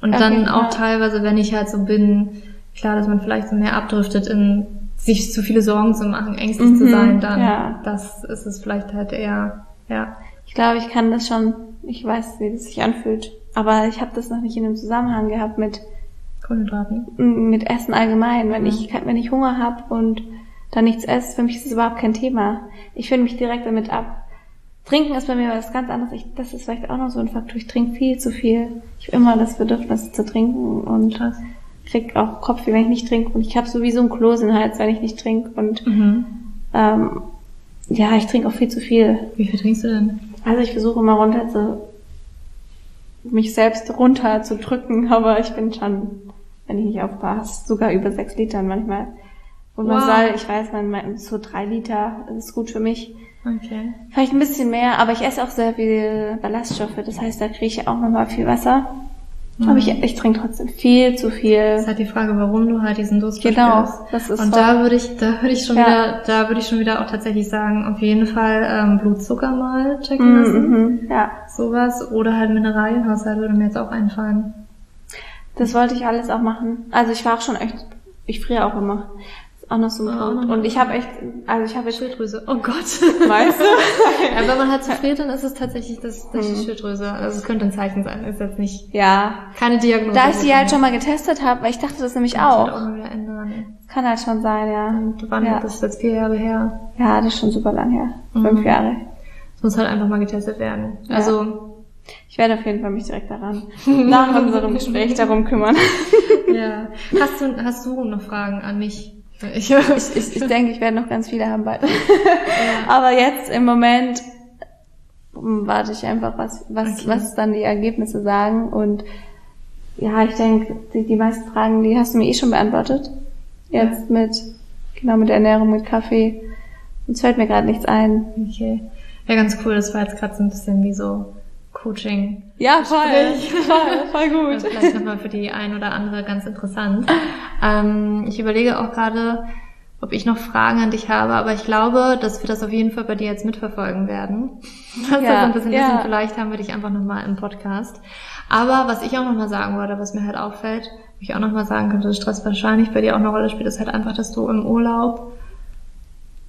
Und Okay, dann auch ja. teilweise, wenn ich halt so bin, klar, dass man vielleicht so mehr abdriftet in sich zu viele Sorgen zu machen, ängstlich zu Mhm, sein, dann ja. das ist es vielleicht halt eher, ja. Ich glaube, ich kann das schon, ich weiß, wie das sich anfühlt. Aber ich habe das noch nicht in einem Zusammenhang gehabt mit, Kohlenhydraten. mit Essen allgemein. Wenn ich, wenn ich Hunger habe und dann nichts esse, für mich ist das überhaupt kein Thema. Ich finde mich direkt damit ab. Trinken ist bei mir was ganz anderes. Ich, das ist vielleicht auch noch so ein Faktor. Ich trinke viel zu viel. Ich habe immer das Bedürfnis zu trinken und Krass. Krieg auch Kopfweh, wenn ich nicht trinke. Und ich habe sowieso ein Kloß in den Hals, wenn ich nicht trinke. Und Mhm. ähm, ja, ich trinke auch viel zu viel. Wie viel trinkst du denn? Also ich versuche immer runter zu mich selbst runter zu drücken, [LAUGHS] aber ich bin schon, wenn ich nicht aufpasse, sogar über sechs Litern manchmal. Und man Wow. soll, ich weiß, man meint so drei Liter, ist gut für mich. Okay. Vielleicht ein bisschen mehr, aber ich esse auch sehr viel Ballaststoffe, das heißt, da kriege ich auch nochmal viel Wasser. Aber ich, ich trinke trotzdem viel zu Das viel. ist halt die Frage, warum du halt diesen Durst Genau, verspürst. das ist Und voll- da würde ich, da würde ich schon Ja. wieder, da würde ich schon wieder auch tatsächlich sagen, auf jeden Fall ähm, Blutzucker mal checken lassen. Mhm, ja, Sowas. Oder halt Mineralienhaushalt würde mir jetzt auch einfallen. das wollte ich alles auch machen. Also ich war auch schon echt, ich friere auch immer. Auch noch so ein noch. Und ich habe echt, also ich habe jetzt, Schilddrüse. Oh Gott. [LAUGHS] weißt du? [LAUGHS] ja, wenn man halt zu friert, dann ist es tatsächlich das, das Mhm. die Schilddrüse. Also es könnte ein Zeichen sein. Ist jetzt nicht Ja, keine Diagnose. Da ich die halt schon mal getestet habe, weil ich dachte das nämlich Kann halt auch. wieder ändern. Kann halt schon sein, ja. Und wann Ja. das ist jetzt vier Jahre her. Ja, das ist schon super lang her. Mhm. Fünf Jahre. Es muss halt einfach mal getestet werden. Ja. Also Ich werde auf jeden Fall mich direkt daran [LAUGHS] nach unserem Gespräch darum kümmern. ja. Hast du hast du noch Fragen an mich? Ich, Ich, ich, denke, ich werde noch ganz viele haben bald. [LAUGHS] Aber jetzt im Moment warte ich einfach, was, was, Okay. was dann die Ergebnisse sagen. Und ja, ich denke, die, die meisten Fragen, die hast du mir eh schon beantwortet. Jetzt mit, genau mit der Ernährung, mit Kaffee. Uns fällt mir gerade nichts ein. okay. Ja, ganz cool. Das war jetzt gerade so ein bisschen wie so Coaching. Ja, voll. [LAUGHS] voll, voll Das ist vielleicht nochmal für die ein oder andere ganz interessant. Ähm, ich überlege auch gerade, ob ich noch Fragen an dich habe, aber ich glaube, dass wir das auf jeden Fall bei dir jetzt mitverfolgen werden. [LAUGHS] Das Ja, ist ein bisschen ja. wissen. Vielleicht haben wir dich einfach nochmal im Podcast. Aber was ich auch nochmal sagen wollte, was mir halt auffällt, wo ich auch nochmal sagen könnte, dass Stress wahrscheinlich bei dir auch eine Rolle spielt, ist halt einfach, dass du im Urlaub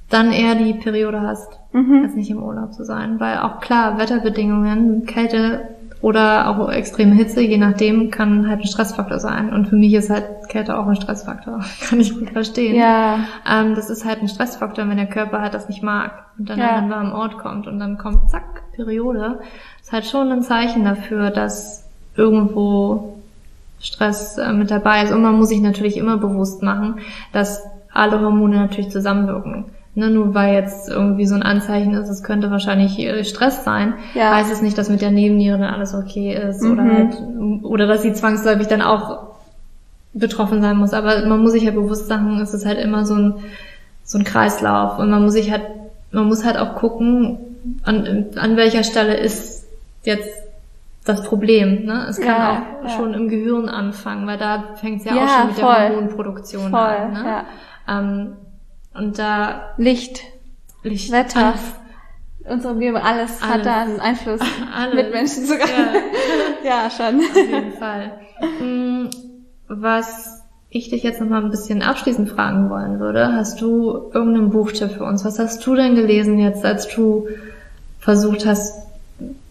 dann eher die Periode hast, Mhm. als nicht im Urlaub zu sein. Weil auch klar, Wetterbedingungen, Kälte oder auch extreme Hitze, je nachdem, kann halt ein Stressfaktor sein. Und für mich ist halt Kälte auch ein Stressfaktor. [LAUGHS] Kann ich gut verstehen. Ja, Ähm, das ist halt ein Stressfaktor, wenn der Körper halt das nicht mag und dann Ja. an einen warmen Ort kommt und dann kommt zack, Periode. Ist halt schon ein Zeichen dafür, dass irgendwo Stress äh, mit dabei ist. Und man muss sich natürlich immer bewusst machen, dass alle Hormone natürlich zusammenwirken. Ne, nur weil jetzt irgendwie so ein Anzeichen ist, es könnte wahrscheinlich äh, Stress sein, Ja. heißt es nicht, dass mit der Nebenniere dann alles okay ist oder Mhm. halt, oder dass sie zwangsläufig dann auch betroffen sein muss. Aber man muss sich halt bewusst sagen, es ist halt immer so ein, so ein Kreislauf und man muss sich halt, man muss halt auch gucken, an, an welcher Stelle ist jetzt das Problem. Ne? Es kann Ja, auch ja. schon im Gehirn anfangen, weil da fängt es ja, Ja, auch schon mit voll. der Hormonproduktion voll, an. Ne? ja. Ähm, und da Licht, Licht, Wetter, alles, unsere Umgebung, alles, Alles. hat da einen Einfluss. [LAUGHS] Alles. Mit Menschen sogar. [LAUGHS] Ja, schon. Auf jeden Fall. Mm, Was ich dich jetzt noch mal ein bisschen abschließend fragen wollen würde, hast du irgendeinen Buchtipp für uns? Was hast du denn gelesen jetzt, als du versucht hast,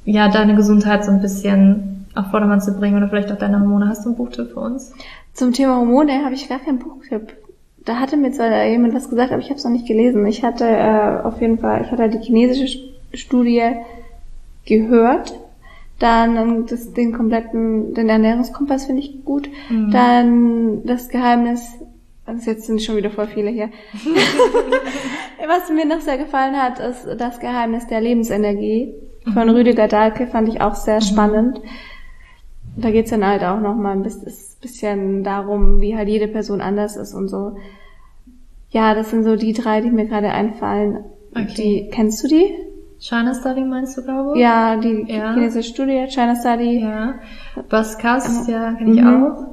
ja, deine Gesundheit so ein bisschen auf Vordermann zu bringen oder vielleicht auch deine Hormone? Hast du einen Buchtipp für uns? Zum Thema Hormone habe ich gar keinen Buchtipp. Da hatte mir zwar jemand was gesagt, aber ich habe es noch nicht gelesen. Ich hatte äh, auf jeden Fall, ich hatte die chinesische St- Studie gehört, Dann das, den kompletten, den Ernährungskompass finde ich gut. Mhm. Dann das Geheimnis, also jetzt sind schon wieder voll viele hier. [LAUGHS] Was mir noch sehr gefallen hat, ist das Geheimnis der Lebensenergie von Mhm. Rüdiger Dahlke, fand ich auch sehr spannend. Da geht's dann halt auch noch mal ein bis- ist bisschen darum, wie halt jede Person anders ist und so. Ja, das sind so die drei, die mir gerade einfallen. Okay. Die, kennst du die? China Study meinst du, glaube ich? Ja, die Ja. chinesische Studie, China Study. Ja. Buzz Chaos, ja, kenne ich Mhm. auch.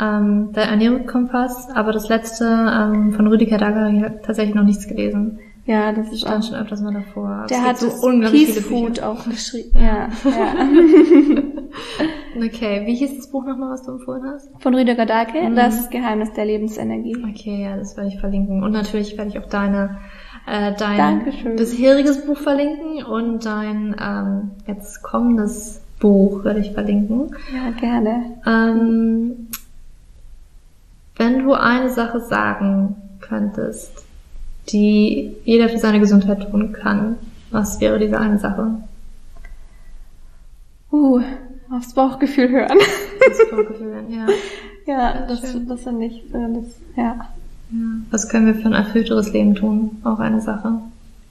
Ähm, der Ernährungskompass, aber das letzte ähm, von Rüdiger Dager habe ich tatsächlich noch nichts gelesen. Ja, das Ich ist stand auch. schon öfters mal davor. Der hat so Peace viele Food auch geschrieben. Ja, ja. [LAUGHS] [LAUGHS] Okay, wie hieß das Buch nochmal, was du empfohlen hast? Von Rüdiger Dahlke, Mhm. das Geheimnis der Lebensenergie. Okay, ja, das werde ich verlinken. Und natürlich werde ich auch deine, äh, dein Dankeschön. bisheriges Buch verlinken und dein ähm, jetzt kommendes Buch werde ich verlinken. Ja, gerne. Ähm, wenn du eine Sache sagen könntest, die jeder für seine Gesundheit tun kann, was wäre diese eine Sache? Uh, aufs Bauchgefühl hören. Das Bauchgefühl, [LAUGHS] ja. ja, das, das finde ich, äh, das, ja. ja. Was können wir für ein erfüllteres Leben tun? Auch eine Sache.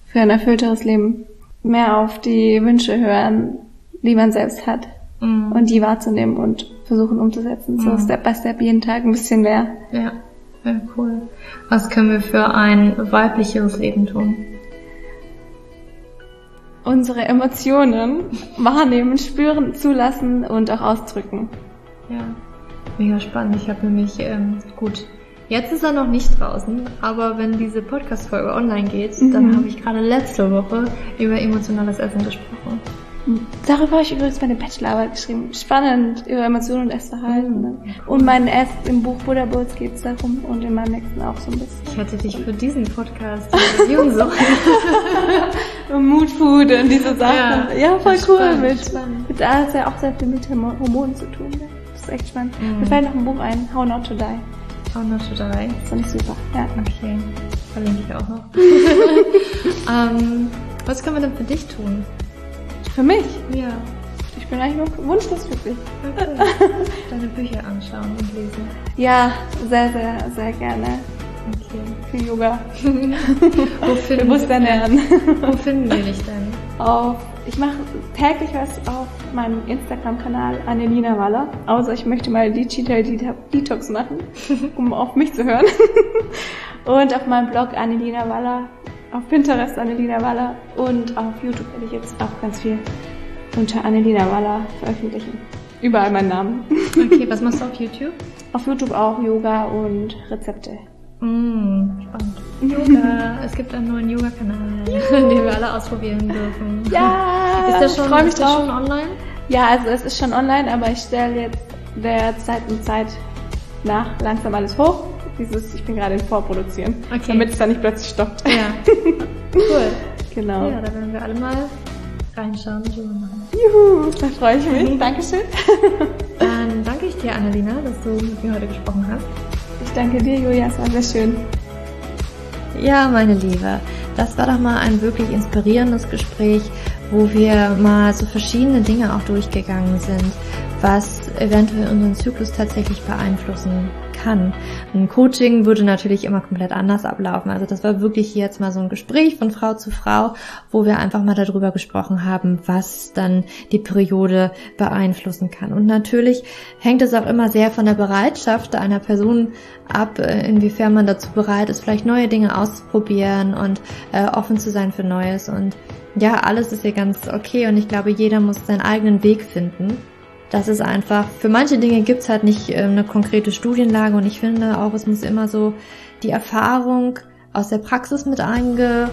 Für ein erfüllteres Leben. Mehr auf die Wünsche hören, die man selbst hat. Mhm. Und die wahrzunehmen und versuchen umzusetzen. So Mhm. Step by Step jeden Tag ein bisschen mehr. Ja, ja, cool. Was können wir für ein weiblicheres Leben tun? Unsere Emotionen wahrnehmen, spüren, zulassen und auch ausdrücken. Ja, mega spannend. Ich habe nämlich, ähm, gut, jetzt ist er noch nicht draußen, aber wenn diese Podcast-Folge online geht, dann Mhm. habe ich gerade letzte Woche über emotionales Essen gesprochen. Darüber habe ich übrigens meine Bachelorarbeit geschrieben. Spannend über Emotionen und Essverhalten. ne? Mhm, Und mein erst im Buch Buddha Bowls geht es darum und in meinem nächsten auch so ein Ich bisschen. hätte dich für diesen Podcast interviewen sollen. [LAUGHS] Und Mood Food und diese Sachen. Ja, Ja, voll ist cool. spannend, mit, spannend. mit, da hat ja auch sehr viel mit Hormo- Hormonen zu tun. Ne? Das ist echt spannend. Mhm. Mir fällt noch ein Buch ein, How Not to Die. Auch noch dabei. Das fand ich super. Ja. Okay, verlinke ich auch noch. [LAUGHS] ähm, was können wir denn für dich tun? Für mich. Ja, Ich bin eigentlich nur wunschlos glücklich. okay. Deine Bücher anschauen und lesen. Ja, sehr, sehr, sehr gerne. Okay. Für Yoga. Wo finden, Bewusst ernähren. wo finden wir dich denn? auf, ich mache täglich was auf meinem Instagram-Kanal Annelina Waller. Außer ich möchte mal Digital Det- Detox machen, um auf mich zu hören. [LAUGHS] und auf meinem Blog Annelina Waller, auf Pinterest Annelina Waller und auf YouTube werde ich jetzt auch ganz viel unter Annelina Waller veröffentlichen. Überall meinen Namen. Okay, was machst du auf YouTube? [LAUGHS] Auf YouTube auch Yoga und Rezepte. Mm, spannend. Yoga. es gibt einen neuen Yoga-Kanal, [LAUGHS] den wir alle ausprobieren dürfen. Ja, [LAUGHS] Ist der schon, ich freu mich ist drauf. schon online? Ja, also es ist schon online, aber ich stelle jetzt der Zeit und Zeit nach langsam alles hoch. Dieses, ich bin gerade im Vorproduzieren, Okay. damit es dann nicht plötzlich stoppt. Ja. [LAUGHS] Cool. Genau. Ja, da werden wir alle mal reinschauen und Yoga machen. Juhu, da freue ich mich. Dankeschön. [LAUGHS] Dann danke ich dir, Annalena, dass du mit mir heute gesprochen hast. Ich danke dir, Julia, es war sehr schön. Ja, meine Liebe, das war doch mal ein wirklich inspirierendes Gespräch, wo wir mal so verschiedene Dinge auch durchgegangen sind, was eventuell unseren Zyklus tatsächlich beeinflussen kann. Ein Coaching würde natürlich immer komplett anders ablaufen. Also das war wirklich jetzt mal so ein Gespräch von Frau zu Frau, wo wir einfach mal darüber gesprochen haben, was dann die Periode beeinflussen kann. Und natürlich hängt es auch immer sehr von der Bereitschaft einer Person ab, äh, inwiefern man dazu bereit ist, vielleicht neue Dinge auszuprobieren und äh, offen zu sein für Neues. Und ja, alles ist hier ganz okay und ich glaube, jeder muss seinen eigenen Weg finden. Das ist einfach, für manche Dinge gibt's halt nicht äh, eine konkrete Studienlage und ich finde auch, es muss immer so die Erfahrung aus der Praxis mit, einge,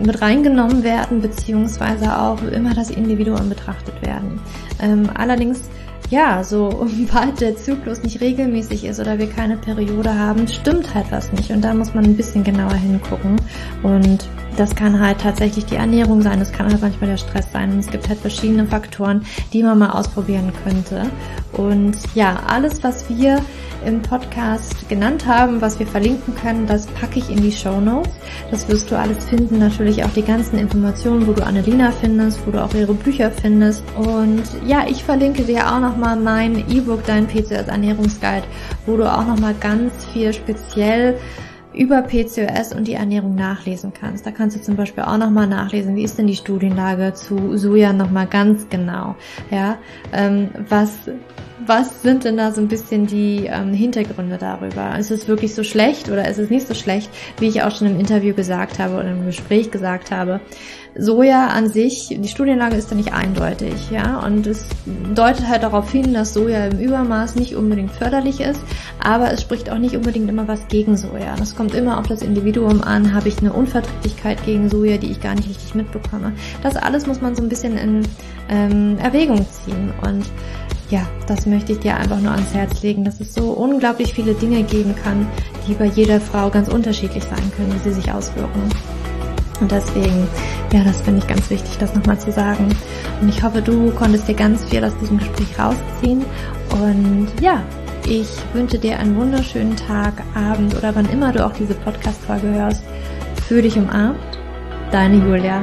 mit reingenommen werden, beziehungsweise auch immer das Individuum betrachtet werden. Ähm, allerdings, ja, so [LAUGHS] sobald der Zyklus nicht regelmäßig ist oder wir keine Periode haben, stimmt halt was nicht und da muss man ein bisschen genauer hingucken und Das kann halt tatsächlich die Ernährung sein, das kann halt manchmal der Stress sein. Und es gibt halt verschiedene Faktoren, die man mal ausprobieren könnte. Und ja, alles, was wir im Podcast genannt haben, was wir verlinken können, das packe ich in die Show Notes. Das wirst du alles finden. Natürlich auch die ganzen Informationen, wo du Annelina findest, wo du auch ihre Bücher findest. Und ja, ich verlinke dir auch nochmal mein E-Book, dein PCOS Ernährungsguide, wo du auch nochmal ganz viel speziell über PCOS und die Ernährung nachlesen kannst. Da kannst du zum Beispiel auch nochmal nachlesen, wie ist denn die Studienlage zu Soja nochmal ganz genau. Ja, ähm, was was sind denn da so ein bisschen die ähm, Hintergründe darüber? Ist es wirklich so schlecht oder ist es nicht so schlecht, wie ich auch schon im Interview gesagt habe oder im Gespräch gesagt habe? Soja an sich, die Studienlage ist da nicht eindeutig, ja, und es deutet halt darauf hin, dass Soja im Übermaß nicht unbedingt förderlich ist, aber es spricht auch nicht unbedingt immer was gegen Soja. Das kommt immer auf das Individuum an, habe ich eine Unverträglichkeit gegen Soja, die ich gar nicht richtig mitbekomme. Das alles muss man so ein bisschen in ähm, Erwägung ziehen und ja, das möchte ich dir einfach nur ans Herz legen, dass es so unglaublich viele Dinge geben kann, die bei jeder Frau ganz unterschiedlich sein können, wie sie sich auswirken. Und deswegen, ja, das finde ich ganz wichtig, das nochmal zu sagen. Und ich hoffe, du konntest dir ganz viel aus diesem Gespräch rausziehen. Und ja, ich wünsche dir einen wunderschönen Tag, Abend oder wann immer du auch diese Podcast-Folge hörst. Für dich umarmt. Deine Julia.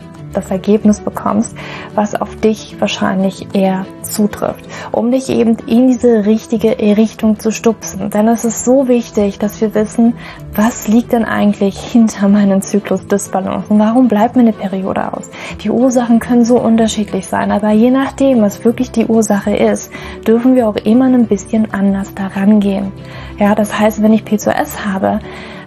das Ergebnis bekommst, was auf dich wahrscheinlich eher zutrifft, um dich eben in diese richtige Richtung zu stupsen. Denn es ist so wichtig, dass wir wissen, was liegt denn eigentlich hinter meinem Zyklus Dysbalancen? Warum bleibt mir eine Periode aus? Die Ursachen können so unterschiedlich sein, aber je nachdem, was wirklich die Ursache ist, dürfen wir auch immer ein bisschen anders daran gehen. Ja, das heißt, wenn ich P2S habe,